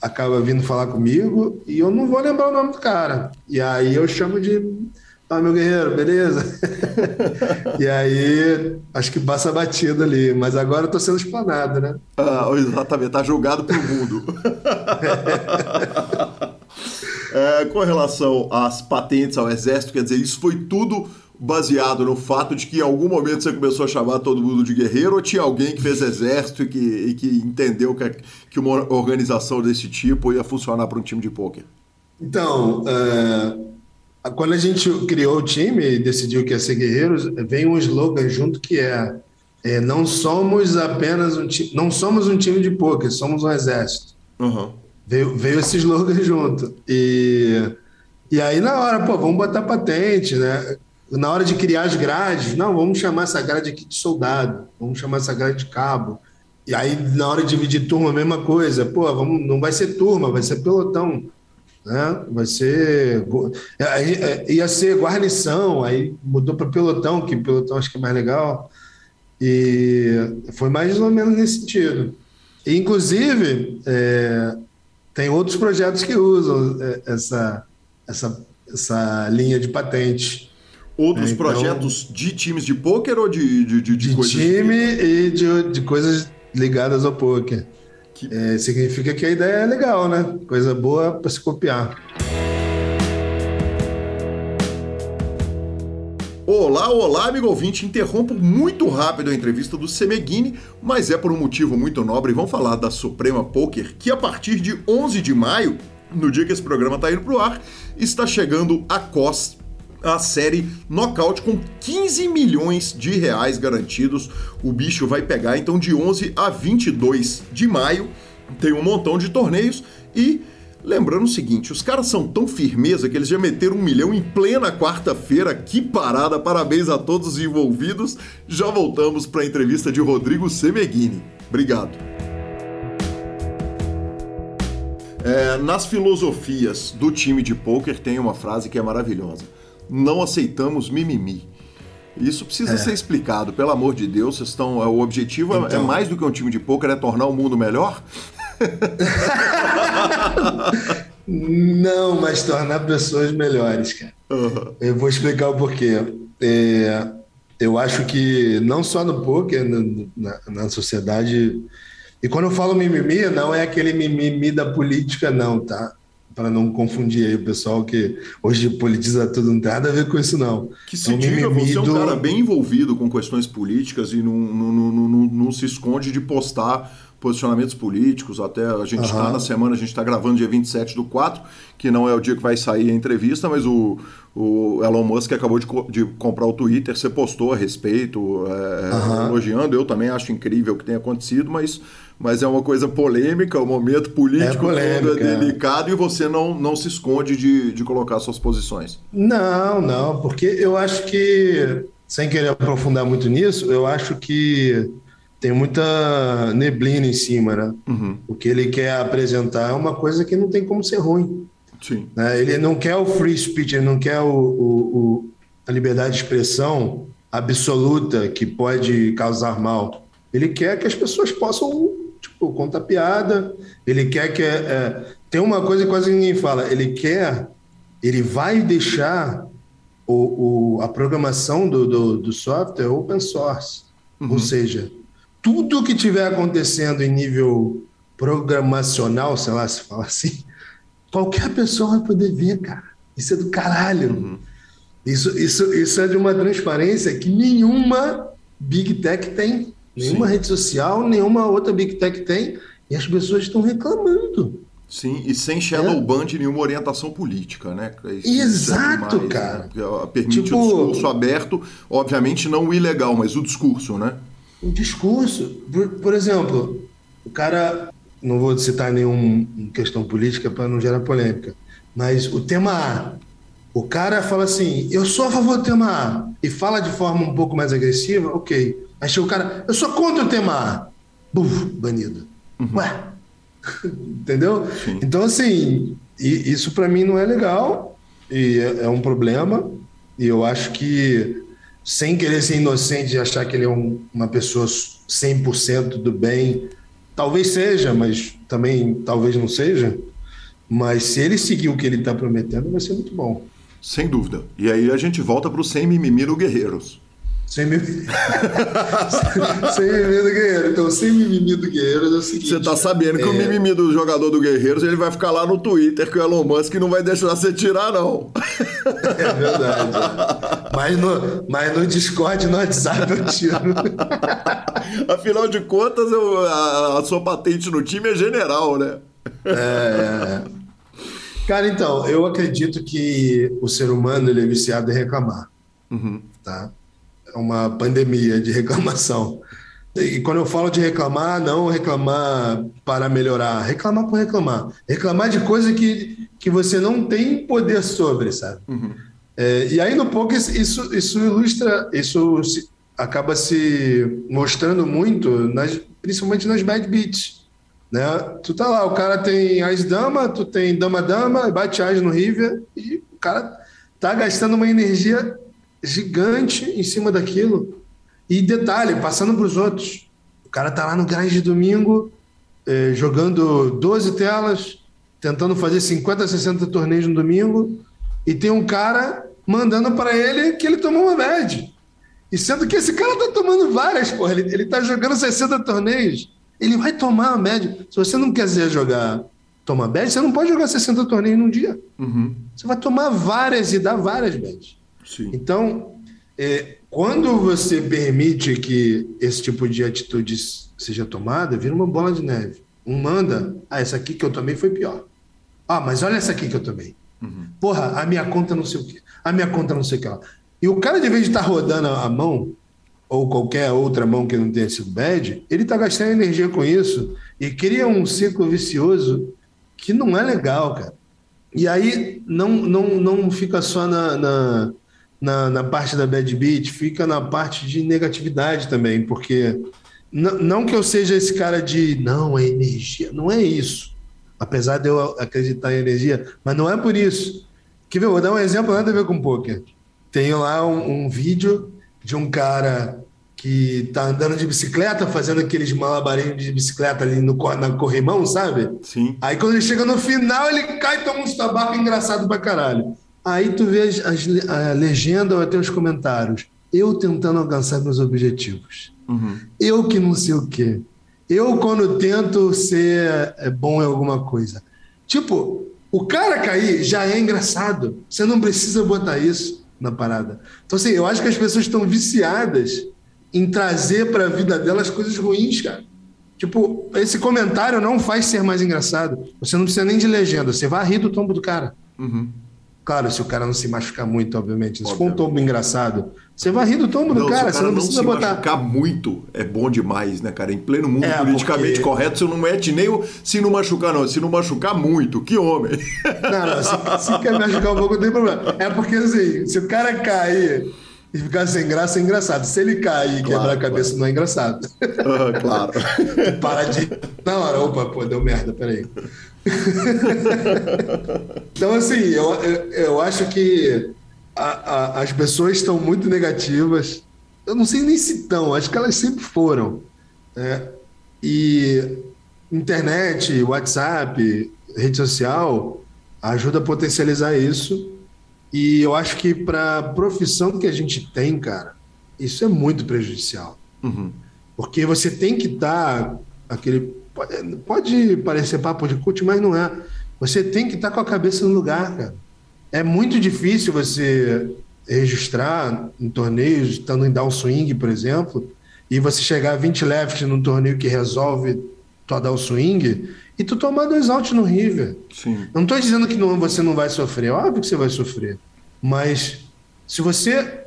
acaba vindo falar comigo e eu não vou lembrar o nome do cara. E aí eu chamo de ah, meu guerreiro, beleza? e aí, acho que passa batido ali, mas agora eu tô sendo explanado, né? Ah, exatamente, tá julgado pro mundo. É, com relação às patentes ao exército, quer dizer, isso foi tudo baseado no fato de que em algum momento você começou a chamar todo mundo de guerreiro ou tinha alguém que fez exército e que, e que entendeu que, que uma organização desse tipo ia funcionar para um time de pôquer? Então, é, quando a gente criou o time e decidiu que ia ser guerreiros, vem um slogan junto que é, é não somos apenas um time, não somos um time de pôquer, somos um exército. Uhum. Veio, veio esse slogan junto. E, e aí, na hora, pô, vamos botar patente, né? Na hora de criar as grades, não, vamos chamar essa grade aqui de soldado, vamos chamar essa grade de cabo. E aí, na hora de dividir turma, a mesma coisa. Pô, vamos, não vai ser turma, vai ser pelotão. Né? Vai ser. Ia ser guarnição, aí mudou para pelotão, que pelotão acho que é mais legal. E foi mais ou menos nesse sentido. E, inclusive, é, tem outros projetos que usam é, essa, essa, essa linha de patente. Outros é, então, projetos de times de pôquer ou de, de, de, de, de coisas? time e de, de coisas ligadas ao pôquer. Que... É, significa que a ideia é legal, né? Coisa boa para se copiar. Olá, olá, amigo ouvinte. Interrompo muito rápido a entrevista do Semeghini, mas é por um motivo muito nobre. Vamos falar da Suprema Poker, que a partir de 11 de maio, no dia que esse programa está indo para o ar, está chegando a COS a série Knockout com 15 milhões de reais garantidos. O bicho vai pegar então de 11 a 22 de maio. Tem um montão de torneios e lembrando o seguinte, os caras são tão firmeza que eles já meteram um milhão em plena quarta-feira. Que parada! Parabéns a todos os envolvidos. Já voltamos para a entrevista de Rodrigo Semeghini. Obrigado. É, nas filosofias do time de poker tem uma frase que é maravilhosa não aceitamos mimimi. Isso precisa é. ser explicado, pelo amor de Deus. Vocês estão, o objetivo é, é então... é mais do que um time de pôquer, é tornar o mundo melhor? Não, mas tornar pessoas melhores, cara. Uhum. Eu vou explicar o porquê. É, eu acho que não só no poker, na, na, sociedade. E quando eu falo mimimi, não é aquele mimimi da política, não, tá? Para não confundir aí o pessoal que hoje politiza tudo, não tem nada a ver com isso, não. Que se é um diga, você é um cara bem envolvido com questões políticas e não, não, não, não, não se esconde de postar posicionamentos políticos. Até a gente está uhum. na semana, a gente está gravando dia 27 do 4, que não é o dia que vai sair a entrevista, mas o, o Elon Musk acabou de, de comprar o Twitter, você postou a respeito, é, uhum. elogiando. Eu também acho incrível o que tem acontecido, mas mas é uma coisa polêmica, o momento político é todo é delicado é. e você não, não se esconde de, de colocar suas posições. Não, não, porque eu acho que, sem querer aprofundar muito nisso, eu acho que tem muita neblina em cima, né? Uhum. O que ele quer apresentar é uma coisa que não tem como ser ruim. Sim. Né? Ele não quer o free speech, ele não quer o, o, o a liberdade de expressão absoluta que pode causar mal. Ele quer que as pessoas possam tipo, conta piada, ele quer que. É, é, tem uma coisa que quase ninguém fala, ele quer, ele vai deixar o, o a programação do, do, do, software open source. Uhum. Ou seja, tudo que tiver acontecendo em nível programacional, sei lá se fala assim, qualquer pessoa vai poder ver, cara. Isso é do caralho. Uhum. Isso, isso, isso é de uma transparência que nenhuma Big Tech tem. Nenhuma Sim. rede social, nenhuma outra Big Tech tem. E as pessoas estão reclamando. Sim, e sem shadow é. ban de nenhuma orientação política, né? Isso Exato, é demais, cara. Né? Permite tipo, o discurso aberto, obviamente não o ilegal, mas o discurso, né? O discurso. Por, por exemplo, o cara, não vou citar nenhuma questão política para não gerar polêmica, mas o tema A. O cara fala assim: eu sou a favor do tema A, e fala de forma um pouco mais agressiva, ok. Aí chega o cara, eu sou contra o tema A. Buf, banido. Uhum. Ué. Entendeu? Sim. Então, assim, isso para mim não é legal e é, é, um problema. E eu acho que, sem querer ser inocente e achar que ele é um, uma pessoa 100% do bem, talvez seja, mas também talvez não seja. Mas se ele seguir o que ele está prometendo, vai ser muito bom. Sem dúvida. E aí a gente volta para o sem mimimi no Guerreiros. Sem mimimi. sem mimimi do Guerreiro. Então, sem mimimi do Guerreiro é o seguinte. Você tá sabendo que é... o mimimi do jogador do Guerreiros ele vai ficar lá no Twitter que o Elon Musk não vai deixar você tirar, não. É verdade. mas, no, mas no Discord no WhatsApp eu tiro. Afinal de contas, eu, a, a, sua patente no time é general, né? É. é. Cara, então, eu acredito que o ser humano ele é viciado em reclamar. Uhum. Tá? Uma pandemia de reclamação. E quando eu falo de reclamar, não reclamar para melhorar, reclamar por reclamar. Reclamar de coisa que, que você não tem poder sobre, sabe? Uhum. É, e aí no poker isso, isso ilustra, isso se, acaba se mostrando muito, nas, principalmente nas bad beats. Né? Tu tá lá, o cara tem as dama, tu tem dama dama, bate as no river e o cara tá gastando uma energia gigante em cima daquilo. E detalhe, passando para os outros. O cara tá lá no grind de domingo, eh, jogando 12 telas, tentando fazer 50, 60 torneios no domingo, e tem um cara mandando para ele que ele tomou uma bad. E sendo que esse cara tá tomando várias, porra. Ele, ele tá jogando 60 torneios. Ele vai tomar a média. Se você não quiser jogar, tomar bad, você não pode jogar 60 torneios num dia. Uhum. Você vai tomar várias e dar várias bads. Sim. Então, é, quando você permite que esse tipo de atitude seja tomada, vira uma bola de neve. Um manda, ah, essa aqui que eu tomei foi pior. Ah, mas olha essa aqui que eu tomei. Uhum. Porra, a minha conta não sei o quê. A minha conta não sei o que lá. E o cara, de vez de estar tá rodando a mão, ou qualquer outra mão que não tenha sido bad, ele está gastando energia com isso e cria um ciclo vicioso que não é legal, cara. E aí não, não, não fica só na, na, na, na parte da bad beat, fica na parte de negatividade também, porque não que eu seja esse cara de não, é energia, não é isso. Apesar de eu acreditar em energia, mas não é por isso. Ver? Vou dar um exemplo nada a ver com poker. Tenho lá um, um vídeo de um cara que tá andando de bicicleta, fazendo aqueles malabarinhos de bicicleta ali no, na corrimão, sabe? Sim. Aí quando ele chega no final, ele cai e toma uns tabaco engraçado pra caralho. Aí tu vê as, as, a legenda ou até os comentários. Eu tentando alcançar meus objetivos. Uhum. Eu que não sei o quê. Eu quando tento ser é, bom em alguma coisa. Tipo, o cara cair já é engraçado. Você não precisa botar isso na parada. Então, assim, eu acho que as pessoas estão viciadas em trazer para a vida delas coisas ruins, cara. Tipo, esse comentário não faz ser mais engraçado. Você não precisa nem de legenda, você vai rir do tombo do cara. Uhum. Claro, se o cara não se machucar muito, obviamente. Se for um tombo engraçado, você vai rir do tombo não, do cara. cara você não, não precisa se botar. machucar muito é bom demais, né, cara? Em pleno mundo É, politicamente porque- correto, você não mete nem o se não machucar, não. Se não machucar muito, que homem. Não, não, se, se quer machucar um pouco, não tem problema. É porque, assim, se o cara cair e ficar sem graça, é engraçado. Se ele cair e quebrar Claro, a cabeça, não é engraçado. Ah, claro. Para de. Na hora, opa, pô, deu merda, peraí. então, assim, eu, eu, eu acho que a- a- as pessoas estão muito negativas. Eu não sei nem se estão, acho que elas sempre foram. né? E internet, WhatsApp, rede social ajuda a potencializar isso. E eu acho que para a profissão que a gente tem, cara, isso é muito prejudicial. Uhum. Porque você tem que estar aquele pode, pode parecer papo de coach, mas não é. Você tem que estar com a cabeça no lugar, cara. É muito difícil você registrar em torneios, estando em down swing, por exemplo, e você chegar a 20 left num torneio que resolve tua down swing e tu tomar dois outs no river. Sim. Não estou dizendo que não, você não vai sofrer, óbvio que você vai sofrer. Mas se você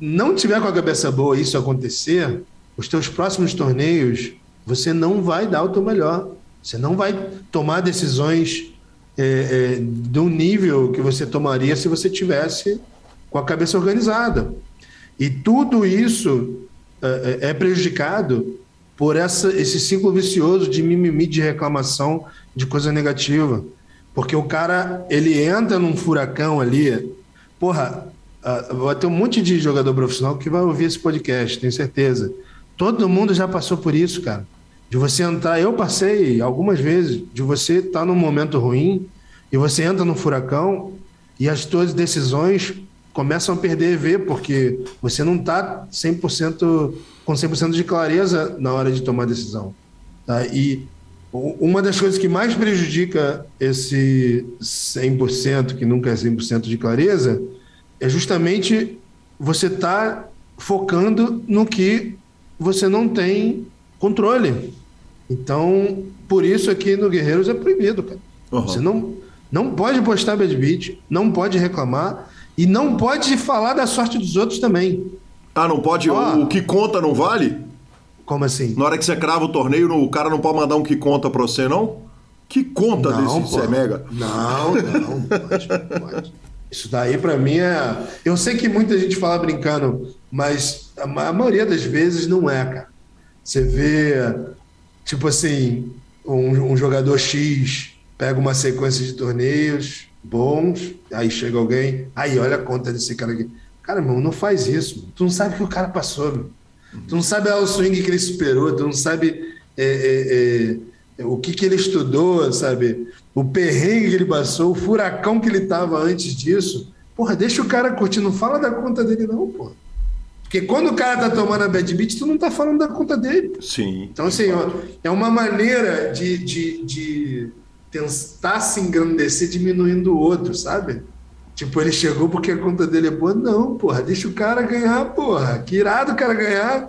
não tiver com a cabeça boa e isso acontecer, os teus próximos torneios, você não vai dar o teu melhor. Você não vai tomar decisões é, é, do nível que você tomaria se você tivesse com a cabeça organizada. E tudo isso é, é prejudicado por essa, esse ciclo vicioso de mimimi, de reclamação, de coisa negativa. Porque o cara, ele entra num furacão ali. Porra, vai ter um monte de jogador profissional que vai ouvir esse podcast, tenho certeza. Todo mundo já passou por isso, cara. De você entrar, eu passei algumas vezes, de você estar tá num momento ruim e você entra num furacão e as suas decisões começam a perder EV, porque você não está 100% com 100% de clareza na hora de tomar decisão. Tá? E uma das coisas que mais prejudica esse 100%, que nunca é 100% de clareza, é justamente você estar focando no que você não tem controle. Então, por isso aqui no Guerreiros é proibido, cara. Uhum. Você não, não pode postar bad beat, não pode reclamar e não pode falar da sorte dos outros também. Ah, não pode? O que conta não vale? Como assim? Na hora que você crava o torneio, o cara não pode mandar um que conta pra você, não? Que conta desse pô. Zé Mega? Não, não, não pode, não pode. Isso daí para mim é. Eu sei que muita gente fala brincando, mas a maioria das vezes não é, cara. Você vê, tipo assim, um, um jogador X pega uma sequência de torneios bons, aí chega alguém, aí olha a conta desse cara aqui. Cara, irmão, não faz isso. Tu não sabe o que o cara passou, meu. Tu não sabe o swing que ele superou, tu não sabe é, é, é, o que, que ele estudou, sabe? O perrengue que ele passou, o furacão que ele estava antes disso. Porra, deixa o cara curtir, não fala da conta dele, não, porra. Porque quando o cara tá tomando a bad beat, tu não tá falando da conta dele. Sim. Então, assim, ó, é uma maneira de, de, de tentar se engrandecer diminuindo o outro, sabe? Tipo, ele chegou porque a conta dele é boa. Não, porra, deixa o cara ganhar, porra. Que irado o cara ganhar.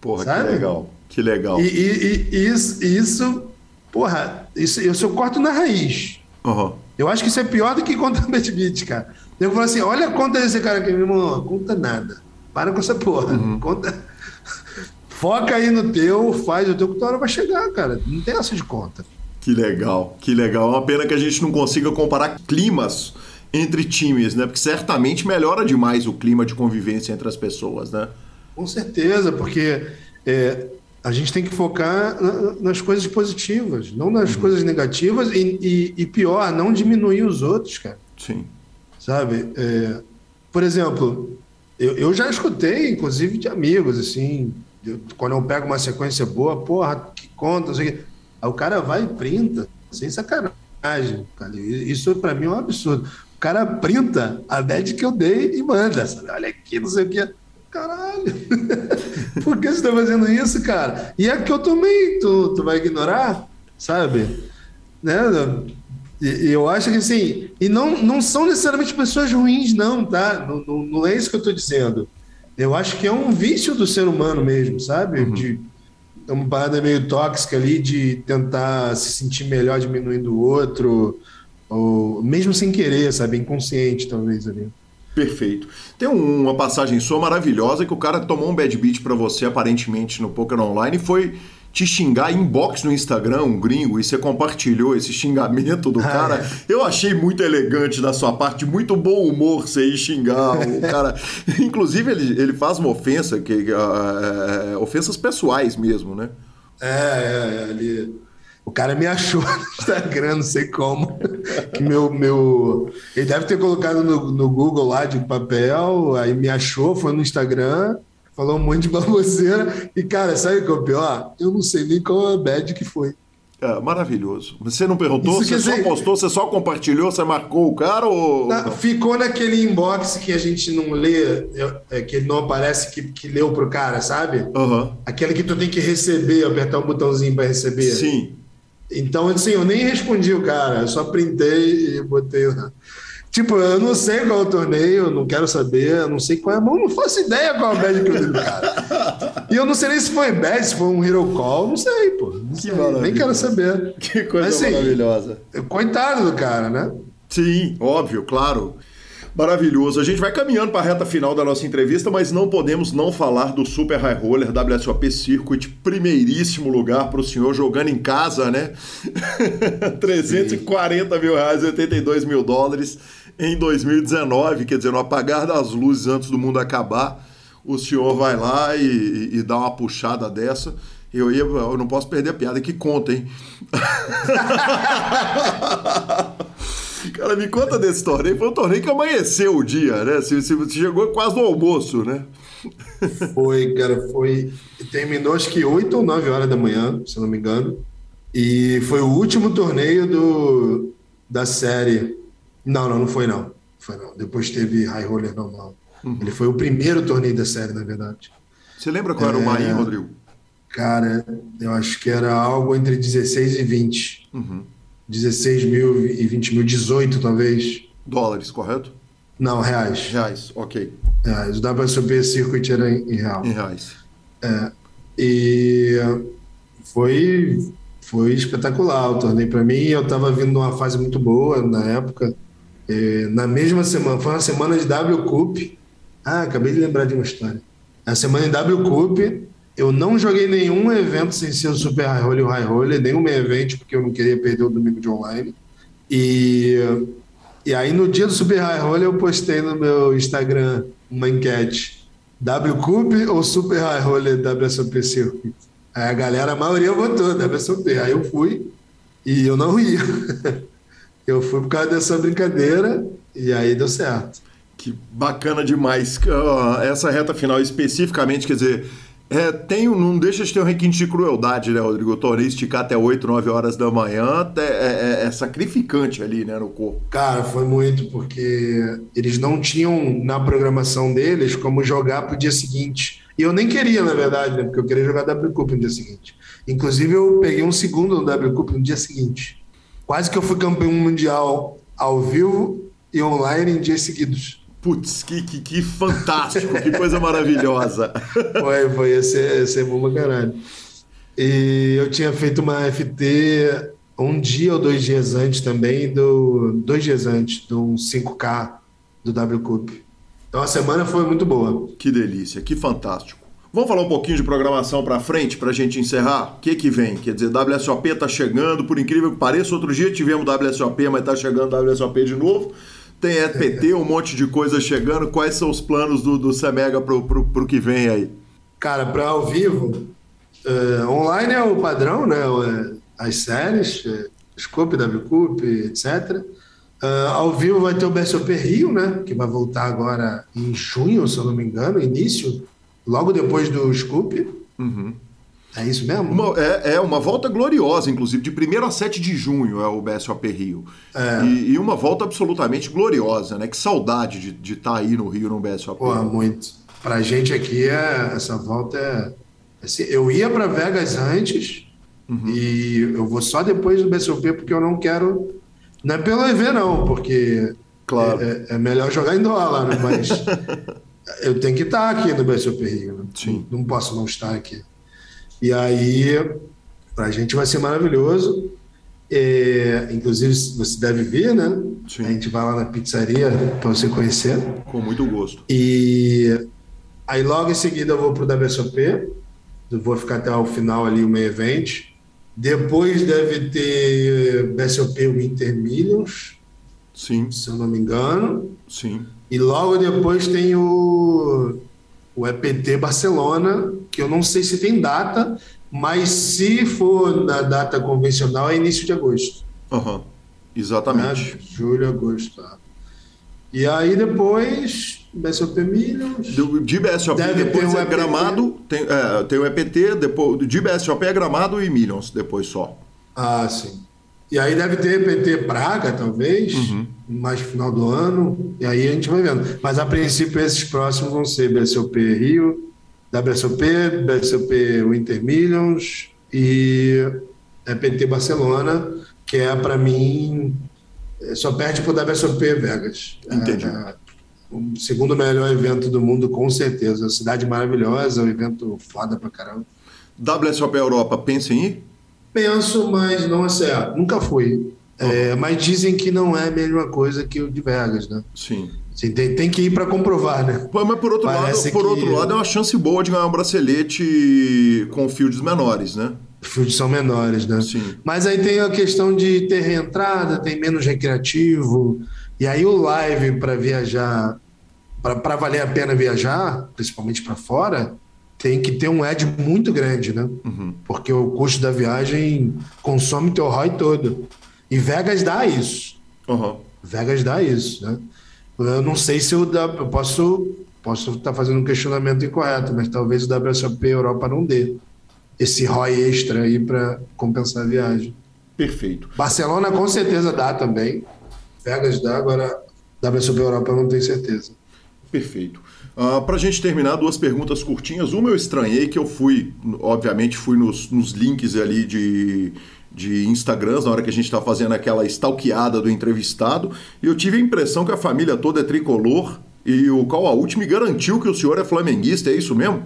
Porra, sabe? que legal. Que legal. E, e, e isso, isso, porra, isso, eu só corto na raiz. Uhum. Eu acho que isso é pior do que conta BetBit, cara. Eu falo assim: olha a conta desse cara aqui, meu irmão, conta nada. Para com essa porra. Uhum. Conta. Foca aí no teu, faz o teu que tua hora vai chegar, cara. Não tem essa de conta. Que legal, que legal. É uma pena que a gente não consiga comparar climas entre times, né? Porque certamente melhora demais o clima de convivência entre as pessoas, né? Com certeza, porque é, a gente tem que focar nas coisas positivas, não nas uhum. coisas negativas e, e, e, pior, não diminuir os outros, cara. Sim. Sabe? É, por exemplo, eu, eu, já escutei, inclusive, de amigos, assim, eu, quando eu pego uma sequência boa, porra, que conta, quê. Aí o cara vai e printa, sem sacanagem, cara. Isso para mim é um absurdo. O cara printa a bad que eu dei e manda, sabe? Olha aqui, não sei o quê. Caralho, por que você tá fazendo isso, cara? E é que eu tomei, tu, tu vai ignorar, sabe? Né? Eu acho que assim, e não, não são necessariamente pessoas ruins, não, tá? Não, não, não é isso que eu tô dizendo. Eu acho que é um vício do ser humano mesmo, sabe? Uhum. De, é uma parada meio tóxica ali de tentar se sentir melhor diminuindo o outro, ou mesmo sem querer, sabe? Inconsciente, talvez ali. Perfeito. Tem uma passagem sua maravilhosa que o cara tomou um bad beat para você, aparentemente, no Poker Online e foi te xingar inbox no Instagram, um gringo, e você compartilhou esse xingamento do ah, cara. É. Eu achei muito elegante da sua parte, muito bom humor você ir xingar o cara. Inclusive, ele, ele faz uma ofensa, que, uh, ofensas pessoais mesmo, né? É, é, é ali o cara me achou no Instagram, não sei como. Que meu, meu... Ele deve ter colocado no, no Google lá de papel, aí me achou, foi no Instagram, falou um monte de baboseira. E, cara, sabe o que é o pior? Eu não sei nem qual é a bad que foi. É, maravilhoso. Você não perguntou, você só dizer... postou, você só compartilhou, você marcou o cara ou. Na, ficou naquele inbox que a gente não lê, é, que não aparece que, que leu pro cara, sabe? Uhum. Aquele que tu tem que receber, apertar um botãozinho para receber. Sim. Então, assim, eu nem respondi o cara, eu só printei e botei lá. Tipo, eu não sei qual é o torneio, não quero saber, eu não sei qual é a mão, não faço ideia qual é a bad que eu dei cara. E eu não sei nem se foi bad, se foi um hero call, não sei, pô. Não sei, nem quero saber. Que coisa Mas, assim, maravilhosa. Coitado do cara, né? Sim, óbvio, claro. Maravilhoso. A gente vai caminhando para a reta final da nossa entrevista, mas não podemos não falar do Super High Roller WSOP Circuit, primeiríssimo lugar para o senhor jogando em casa, né? 340 Sim. mil reais, 82 mil dólares em 2019, quer dizer, no apagar das luzes antes do mundo acabar, o senhor vai lá e, e, dá uma puxada dessa. Eu, ia, eu não posso perder a piada que conta, hein? Cara, me conta desse torneio. Foi um torneio que amanheceu o dia, né? Você, você chegou quase no almoço, né? Foi, cara, foi. Terminou acho que 8 ou 9 horas da manhã, se não me engano. E foi o último torneio do, da série. Não, não, não foi não. Foi não. Depois teve High Roller normal. Uhum. Ele foi o primeiro torneio da série, na verdade. Você lembra qual é... era o Marinho, Rodrigo? Cara, eu acho que era algo entre 16 e 20. Uhum. 16 mil e 20 mil, 18 talvez. Dólares, correto? Não, reais. Reais, ok. Reais. O WSOP Circuit era em, real. Em reais. É. E foi, foi espetacular o torneio para mim. Eu estava vindo numa fase muito boa na época. E na mesma semana, foi uma semana de W Cup. Ah, acabei de lembrar de uma história. A semana de W Cup, eu não joguei nenhum evento sem ser o Super High Roller e o High Roller, nenhum evento, porque eu não queria perder o domingo de online. E E aí no dia do Super High Roller eu postei no meu Instagram uma enquete. W Cup ou Super High Roller WSOP Circuit? Aí a galera, a maioria votou WSOP. Aí eu fui e eu não ia. Eu fui por causa dessa brincadeira e aí deu certo. Que bacana demais. Essa reta final especificamente, quer dizer, é, tem, não deixa de ter um requinte de crueldade, né, Rodrigo? O torneio esticar até 8, 9 horas da manhã até, é, é, é, sacrificante ali, né, no corpo. Cara, foi muito, porque eles não tinham na programação deles como jogar pro dia seguinte. E eu nem queria, na verdade, né, porque eu queria jogar W Cup no dia seguinte. Inclusive, eu peguei um segundo no W Cup no dia seguinte. Quase que eu fui campeão mundial ao vivo e online em dias seguidos. Putz, que, que, que, fantástico, que coisa maravilhosa. Foi, foi, ia ser, ia ser bom pra caralho. E eu tinha feito uma FT um dia ou dois dias antes também, do dois dias antes, do 5K do W Cup. Então a semana foi muito boa. Que delícia, que fantástico. Vamos falar um pouquinho de programação para frente, para a gente encerrar? O que que vem? Quer dizer, WSOP está chegando, por incrível que pareça, outro dia tivemos WSOP, mas está chegando WSOP de novo. Tem EPT, um monte de coisa chegando. Quais são os planos do, do Semega pro, pro que vem aí? Cara, para ao vivo, uh, online é o padrão, né? É, as séries, uh, Scope, WCUP, etc. Uh, ao vivo vai ter o BSOP Rio, né? Que vai voltar agora em junho, se eu não me engano, início, logo depois do Scoop. Uhum. É isso mesmo? Uma, é, é, uma volta gloriosa, inclusive, de 1 a 7 de junho é o BSOP Rio. É. E, e, uma volta absolutamente gloriosa, né? Que saudade de estar tá aí no Rio no BSOP. Pô, muito. Pra gente aqui, é, essa volta é. Assim, eu ia para Vegas antes uhum. e eu vou só depois do BSOP porque eu não quero. Não é pelo EV, não, porque claro. é, é melhor jogar em dólar, né? Mas eu tenho que estar aqui no BSOP Rio. Né? Sim. Não, posso não estar aqui. E aí, para a gente vai ser maravilhoso. É, inclusive, você deve vir, né? Sim. A gente vai lá na pizzaria para você conhecer. Com muito gosto. E aí, logo em seguida, eu vou para o WSOP. vou ficar até o final ali, o meio evento. Depois deve ter BSOP Winter Millions. Sim. Se eu não me engano. Sim. E logo depois tem o o EPT Barcelona, que eu não sei se tem data, mas se for na data convencional é início de agosto. Uhum. Exatamente. Né? Julho, agosto. Tá. E aí depois, BSOP Millions. De BSOP depois um é EPT. gramado, tem, é, tem o EPT, depois, de BSOP é gramado e Millions depois só. Ah, sim. E aí deve ter PT Praga, talvez, uhum. mais no final do ano, e aí a gente vai vendo. Mas a princípio esses próximos vão ser BSOP Rio, WSOP, BSOP Winter Millions e PT Barcelona, que é para mim só perde para o WSOP Vegas. Entendi. É, o segundo melhor evento do mundo, com certeza. Cidade maravilhosa, um evento foda pra caramba. WSOP Europa, pensa em ir? Penso, mas não acerto. Nunca fui. É, mas dizem que não é a mesma coisa que o de Vegas, né? Sim. Assim, tem, tem que ir para comprovar, né? Mas por outro lado, por outro lado é uma chance boa de ganhar um bracelete com fields menores, né? Fields são menores, né? Sim. Mas aí tem a questão de ter reentrada, tem menos recreativo. E aí o live para viajar, para valer a pena viajar, principalmente para fora, tem que ter um edge muito grande, né? Uhum. Porque o custo da viagem consome teu ROI todo. E Vegas dá isso. Uhum. Vegas dá isso, né? Eu não sei se eu, dá, eu posso posso estar fazendo um questionamento incorreto, mas talvez o WSOP Europa não dê esse ROI extra aí para compensar a viagem. Perfeito. Barcelona com certeza dá também. Vegas dá, agora WSOP Europa eu não tenho certeza. Perfeito. Uh, ah, Para a gente terminar, duas perguntas curtinhas. Uma eu estranhei que eu fui, obviamente, fui nos, nos links ali de, de Instagrams na hora que a gente está fazendo aquela stalkeada do entrevistado e eu tive a impressão que a família toda é tricolor e o Out me garantiu que o senhor é flamenguista, é isso mesmo?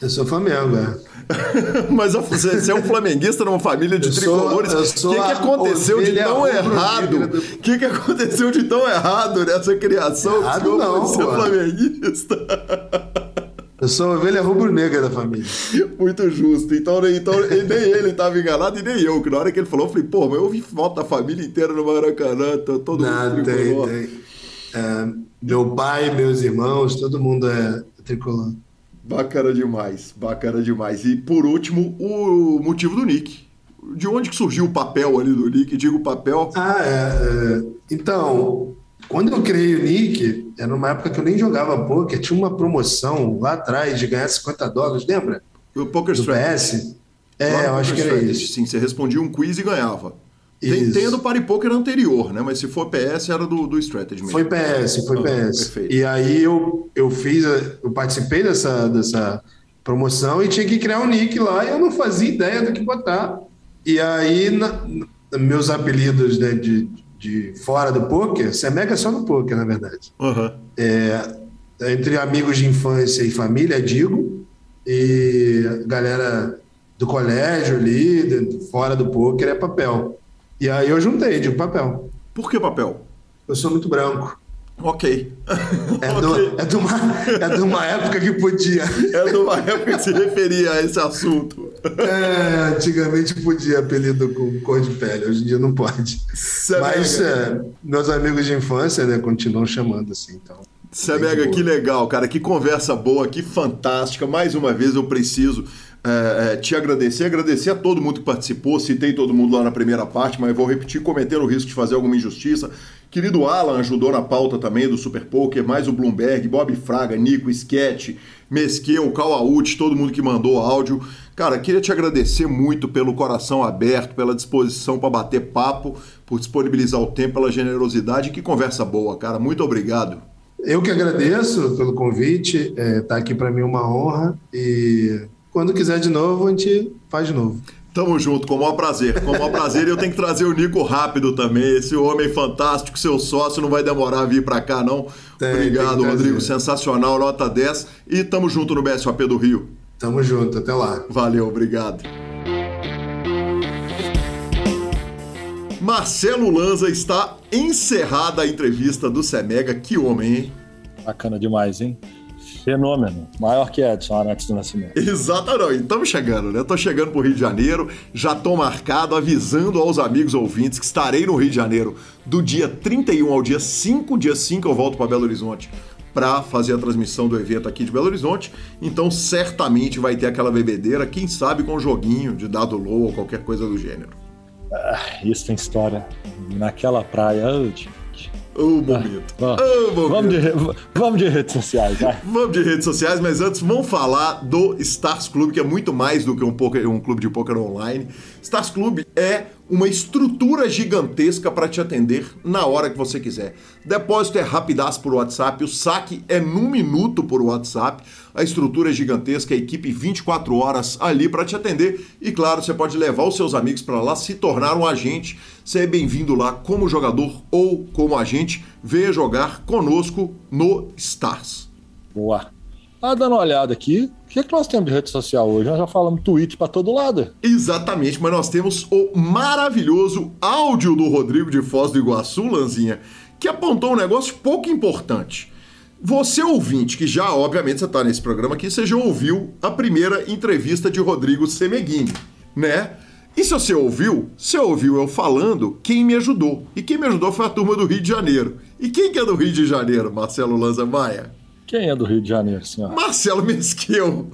Eu sou Flamengo, é. Mas você é um flamenguista numa família de eu tricolores. O que, que aconteceu de tão errado? O que, que aconteceu de tão errado nessa criação? Errado não, ser flamenguista? Eu sou a ovelha rubro-negra da família. Muito justo. Então, então nem ele estava enganado e nem eu, que na hora que ele falou, eu falei, pô, mas eu vi foto da família inteira no Maracanã, todo Não, mundo tem, tem. É, meu pai, meus irmãos, todo mundo é tricolor. Bacana demais, bacana demais. E por último, o motivo do Nick. De onde que surgiu o papel ali do Nick? Digo papel. Ah, é, é. Então, quando eu criei o Nick, era numa época que eu nem jogava poker, tinha uma promoção lá atrás de ganhar 50 dólares, lembra? O Poker Do. PS? Lá É, eu acho que era isso. Sim, você respondia um quiz e ganhava. Tem, tem a do Party Poker anterior, né? Mas se for PS, era do, do Strategy mesmo. Foi PS, foi Ah, PS. perfeito. E aí eu, eu fiz, a- eu participei dessa, dessa promoção e tinha que criar um nick lá e eu não fazia ideia do que botar. E aí, na- meus apelidos né, de, de fora do poker, Semega é só no poker, na verdade. Aham. Entre amigos de infância e família, digo, e galera do colégio ali, fora do poker, é papel. E aí eu juntei, digo papel. Por que papel? Eu sou muito branco. Ok. É, do- é de, uma, é de uma época que podia. É de uma época que se referia a esse assunto. É, antigamente podia apelido com cor de pele, hoje em dia não pode. Semega, Mas é, meus amigos de infância né, continuam chamando assim. Então. Semega, Muito que legal, cara. Que conversa boa, que fantástica. Mais uma vez eu preciso é, é, te agradecer, agradecer a todo mundo que participou. Citei todo mundo lá na primeira parte, mas vou repetir, cometendo o risco de fazer alguma injustiça. Querido Alan ajudou na pauta também do Super Poker, mais o Bloomberg, Bob Fraga, Nico, Sketch, Mesqueu, Cauaúti, todo mundo que mandou áudio. Cara, queria te agradecer muito pelo coração aberto, pela disposição para bater papo, por disponibilizar o tempo, pela generosidade. Que conversa boa, cara. Muito obrigado. Eu que agradeço pelo convite, está aqui para mim uma honra e quando quiser de novo a gente faz de novo. Tamo junto, com o maior prazer. Com o maior prazer. E eu tenho que trazer o Nico rápido também. Esse homem fantástico, seu sócio, não vai demorar a vir pra cá, não. Tem, Obrigado, tem Rodrigo. Sensacional, nota 10. E tamo junto no BSOP do Rio. Tamo junto, até lá. Valeu, obrigado. Marcelo Lanza está encerrada a entrevista do Semega. Que homem, hein? Bacana demais, hein? Fenômeno. Maior que Edson Arantes do Nascimento. Exatamente. Estamos chegando, né? Tô chegando pro Rio de Janeiro, já tô marcado avisando aos amigos ouvintes que estarei no Rio de Janeiro do dia 31 ao dia 5, dia 5 eu volto para Belo Horizonte para fazer a transmissão do evento aqui de Belo Horizonte. Então, certamente vai ter aquela bebedeira, quem sabe com um joguinho de dado low ou qualquer coisa do gênero. Isso tem história. Naquela praia. oh, Ô, momento. Ó, Ô, momento. vamos, de, vamos de redes sociais, vai. Vamos de redes sociais, mas antes vamos falar do Stars Club, que é muito mais do que um, poker, um clube de poker online. Stars Club é uma estrutura gigantesca para te atender na hora que você quiser. Depósito é rapidaço por WhatsApp, o saque é num minuto por WhatsApp. A estrutura é gigantesca, a equipe 24 horas ali para te atender. E claro, você pode levar os seus amigos para lá, se tornar um agente. Você é bem-vindo lá como jogador ou como agente. Venha jogar conosco no Stars. Boa. Ah, dando uma olhada aqui, o que, é que nós temos de rede social hoje? Nós já falamos tweet pra todo lado. Exatamente, mas nós temos o maravilhoso áudio do Rodrigo de Foz do Iguaçu, Lanzinha, que apontou um negócio pouco importante. Você ouvinte, que já, obviamente, você está nesse programa aqui, você já ouviu a primeira entrevista de Rodrigo Semeghini, né? E se você ouviu, você ouviu eu falando quem me ajudou. E quem me ajudou foi a turma do Rio de Janeiro. E quem que é do Rio de Janeiro, Marcelo Lanza Maia? Quem é do Rio de Janeiro, senhor? Marcelo Mesquil,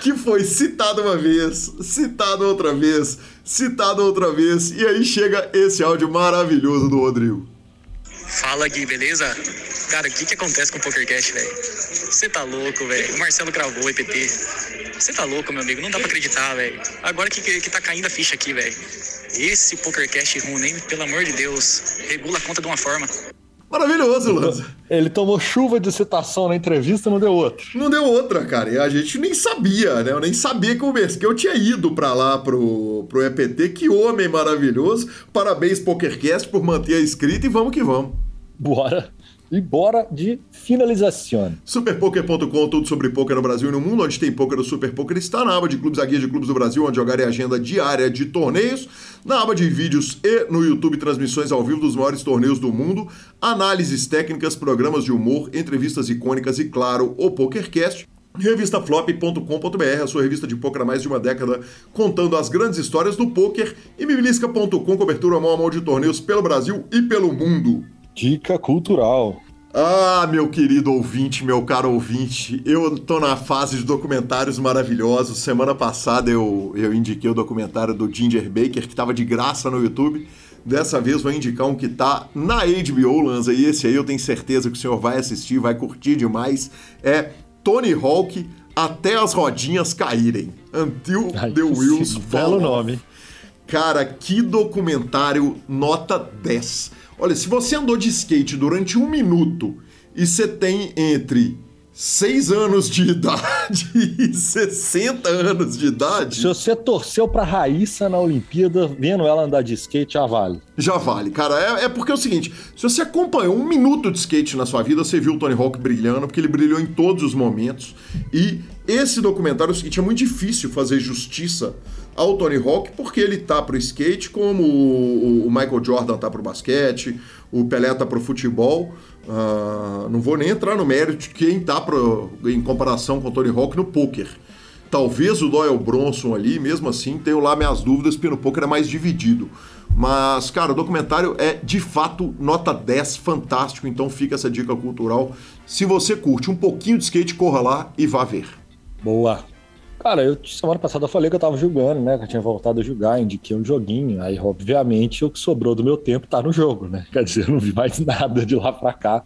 que foi citado uma vez, citado outra vez, citado outra vez, e aí chega esse áudio maravilhoso do Rodrigo. Fala Gui, beleza? Cara, o que que acontece com o PokerCast, velho? Você tá louco, velho. O Marcelo gravou o EPT. Você tá louco, meu amigo. Não dá pra acreditar, velho. Agora que, que, que tá caindo a ficha aqui, velho. Esse PokerCast ruim, pelo amor de Deus, regula a conta de uma forma. Maravilhoso, Lanza. Ele tomou chuva de citação na entrevista, não deu outro. Não deu outra, cara. E a gente nem sabia, né? Eu nem sabia que o Mesquil tinha ido pra lá pro, pro EPT. Que homem maravilhoso. Parabéns, PokerCast, por manter a escrita e vamos que vamos. Bora. E bora de finalização. Superpoker.com, tudo sobre poker no Brasil e no mundo. Onde tem poker, o Super Poker está na aba de clubes, a guia de clubes do Brasil, onde jogar é agenda diária de torneios. Na aba de vídeos e no YouTube, transmissões ao vivo dos maiores torneios do mundo. Análises técnicas, programas de humor, entrevistas icônicas e, claro, o PokerCast. revistaflop.com.br, a sua revista de poker há mais de uma década, contando as grandes histórias do poker, e bibilisca.com, cobertura mão a mão de torneios pelo Brasil e pelo mundo. Dica cultural. Ah, meu querido ouvinte, meu caro ouvinte, eu tô na fase de documentários maravilhosos. Semana passada eu, eu indiquei o documentário do Ginger Baker, que estava de graça no YouTube. Dessa vez vou indicar um que tá na HBO, Lanza, e esse aí eu tenho certeza que o senhor vai assistir, vai curtir demais. É Tony Hawk até as rodinhas caírem. Until Ai, the Wheels Fall. Belo nome. Cara, que documentário nota 10. Olha, se você andou de skate durante um minuto e você tem entre 6 anos de idade e 60 anos de idade, Se você torceu pra Raíssa na Olimpíada, vendo ela andar de skate, já vale. já vale. Cara, é, é porque é o seguinte: se você acompanhou um minuto de skate na sua vida, você viu o Tony Hawk brilhando, porque ele brilhou em todos os momentos. E esse documentário é o seguinte: é muito difícil fazer justiça ao Tony Hawk, porque ele tá pro skate, como o, Michael Jordan tá pro basquete, o Pelé tá pro futebol. Ah, não vou nem entrar no mérito de quem tá pro, em comparação com o Tony Hawk no poker. Talvez o Doyle Bronson ali, mesmo assim, tenho lá minhas dúvidas, porque no poker é mais dividido. Mas, cara, o documentário é de fato nota 10, fantástico, então fica essa dica cultural. Se você curte um pouquinho de skate, corra lá e vá ver. Boa. Cara, eu semana passada eu falei que eu tava jogando, né? Que eu tinha voltado a jogar, indiquei um joguinho. Aí, obviamente, o que sobrou do meu tempo tá no jogo, né? Quer dizer, eu não vi mais nada de lá pra cá.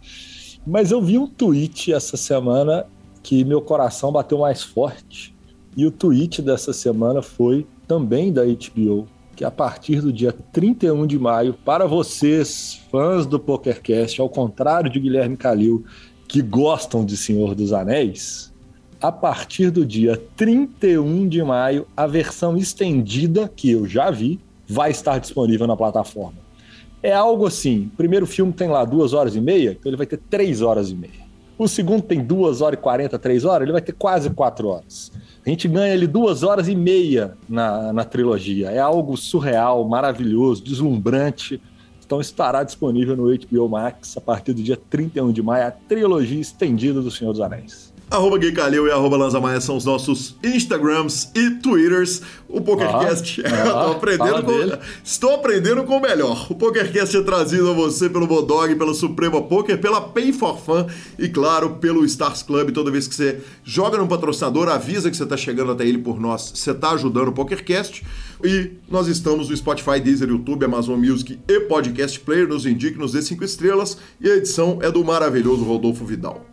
Mas eu vi um tweet essa semana que meu coração bateu mais forte. E o tweet dessa semana foi também da HBO, que a partir do dia 31 de maio, para vocês, fãs do PokerCast, ao contrário de Guilherme Calil, que gostam de Senhor dos Anéis, a partir do dia 31 de maio, a versão estendida, que eu já vi, vai estar disponível na plataforma. É algo assim: o primeiro filme tem lá duas horas e meia, então ele vai ter três horas e meia. O segundo tem duas horas e quarenta, três horas, ele vai ter quase quatro horas. A gente ganha ele duas horas e meia na, na trilogia. É algo surreal, maravilhoso, deslumbrante. Então estará disponível no HBO Max a partir do dia 31 de maio, a trilogia estendida do Senhor dos Anéis. Arroba Gui Calil e arroba Lanza Maia são os nossos Instagrams e Twitters. O PokerCast, Ah, ah, aprendendo com, estou aprendendo com o melhor. O PokerCast é trazido a você pelo Bodog, pela Suprema Poker, pela Pay for Fun e, claro, pelo Stars Club. Toda vez que você joga num patrocinador, avisa que você está chegando até ele por nós. Você está ajudando o PokerCast. E nós estamos no Spotify, Deezer, YouTube, Amazon Music e Podcast Player. Nos indique, nos dê cinco estrelas. E a edição é do maravilhoso Rodolfo Vidal.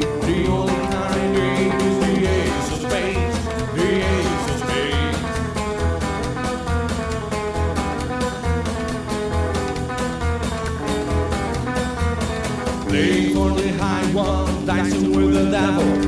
esclavo.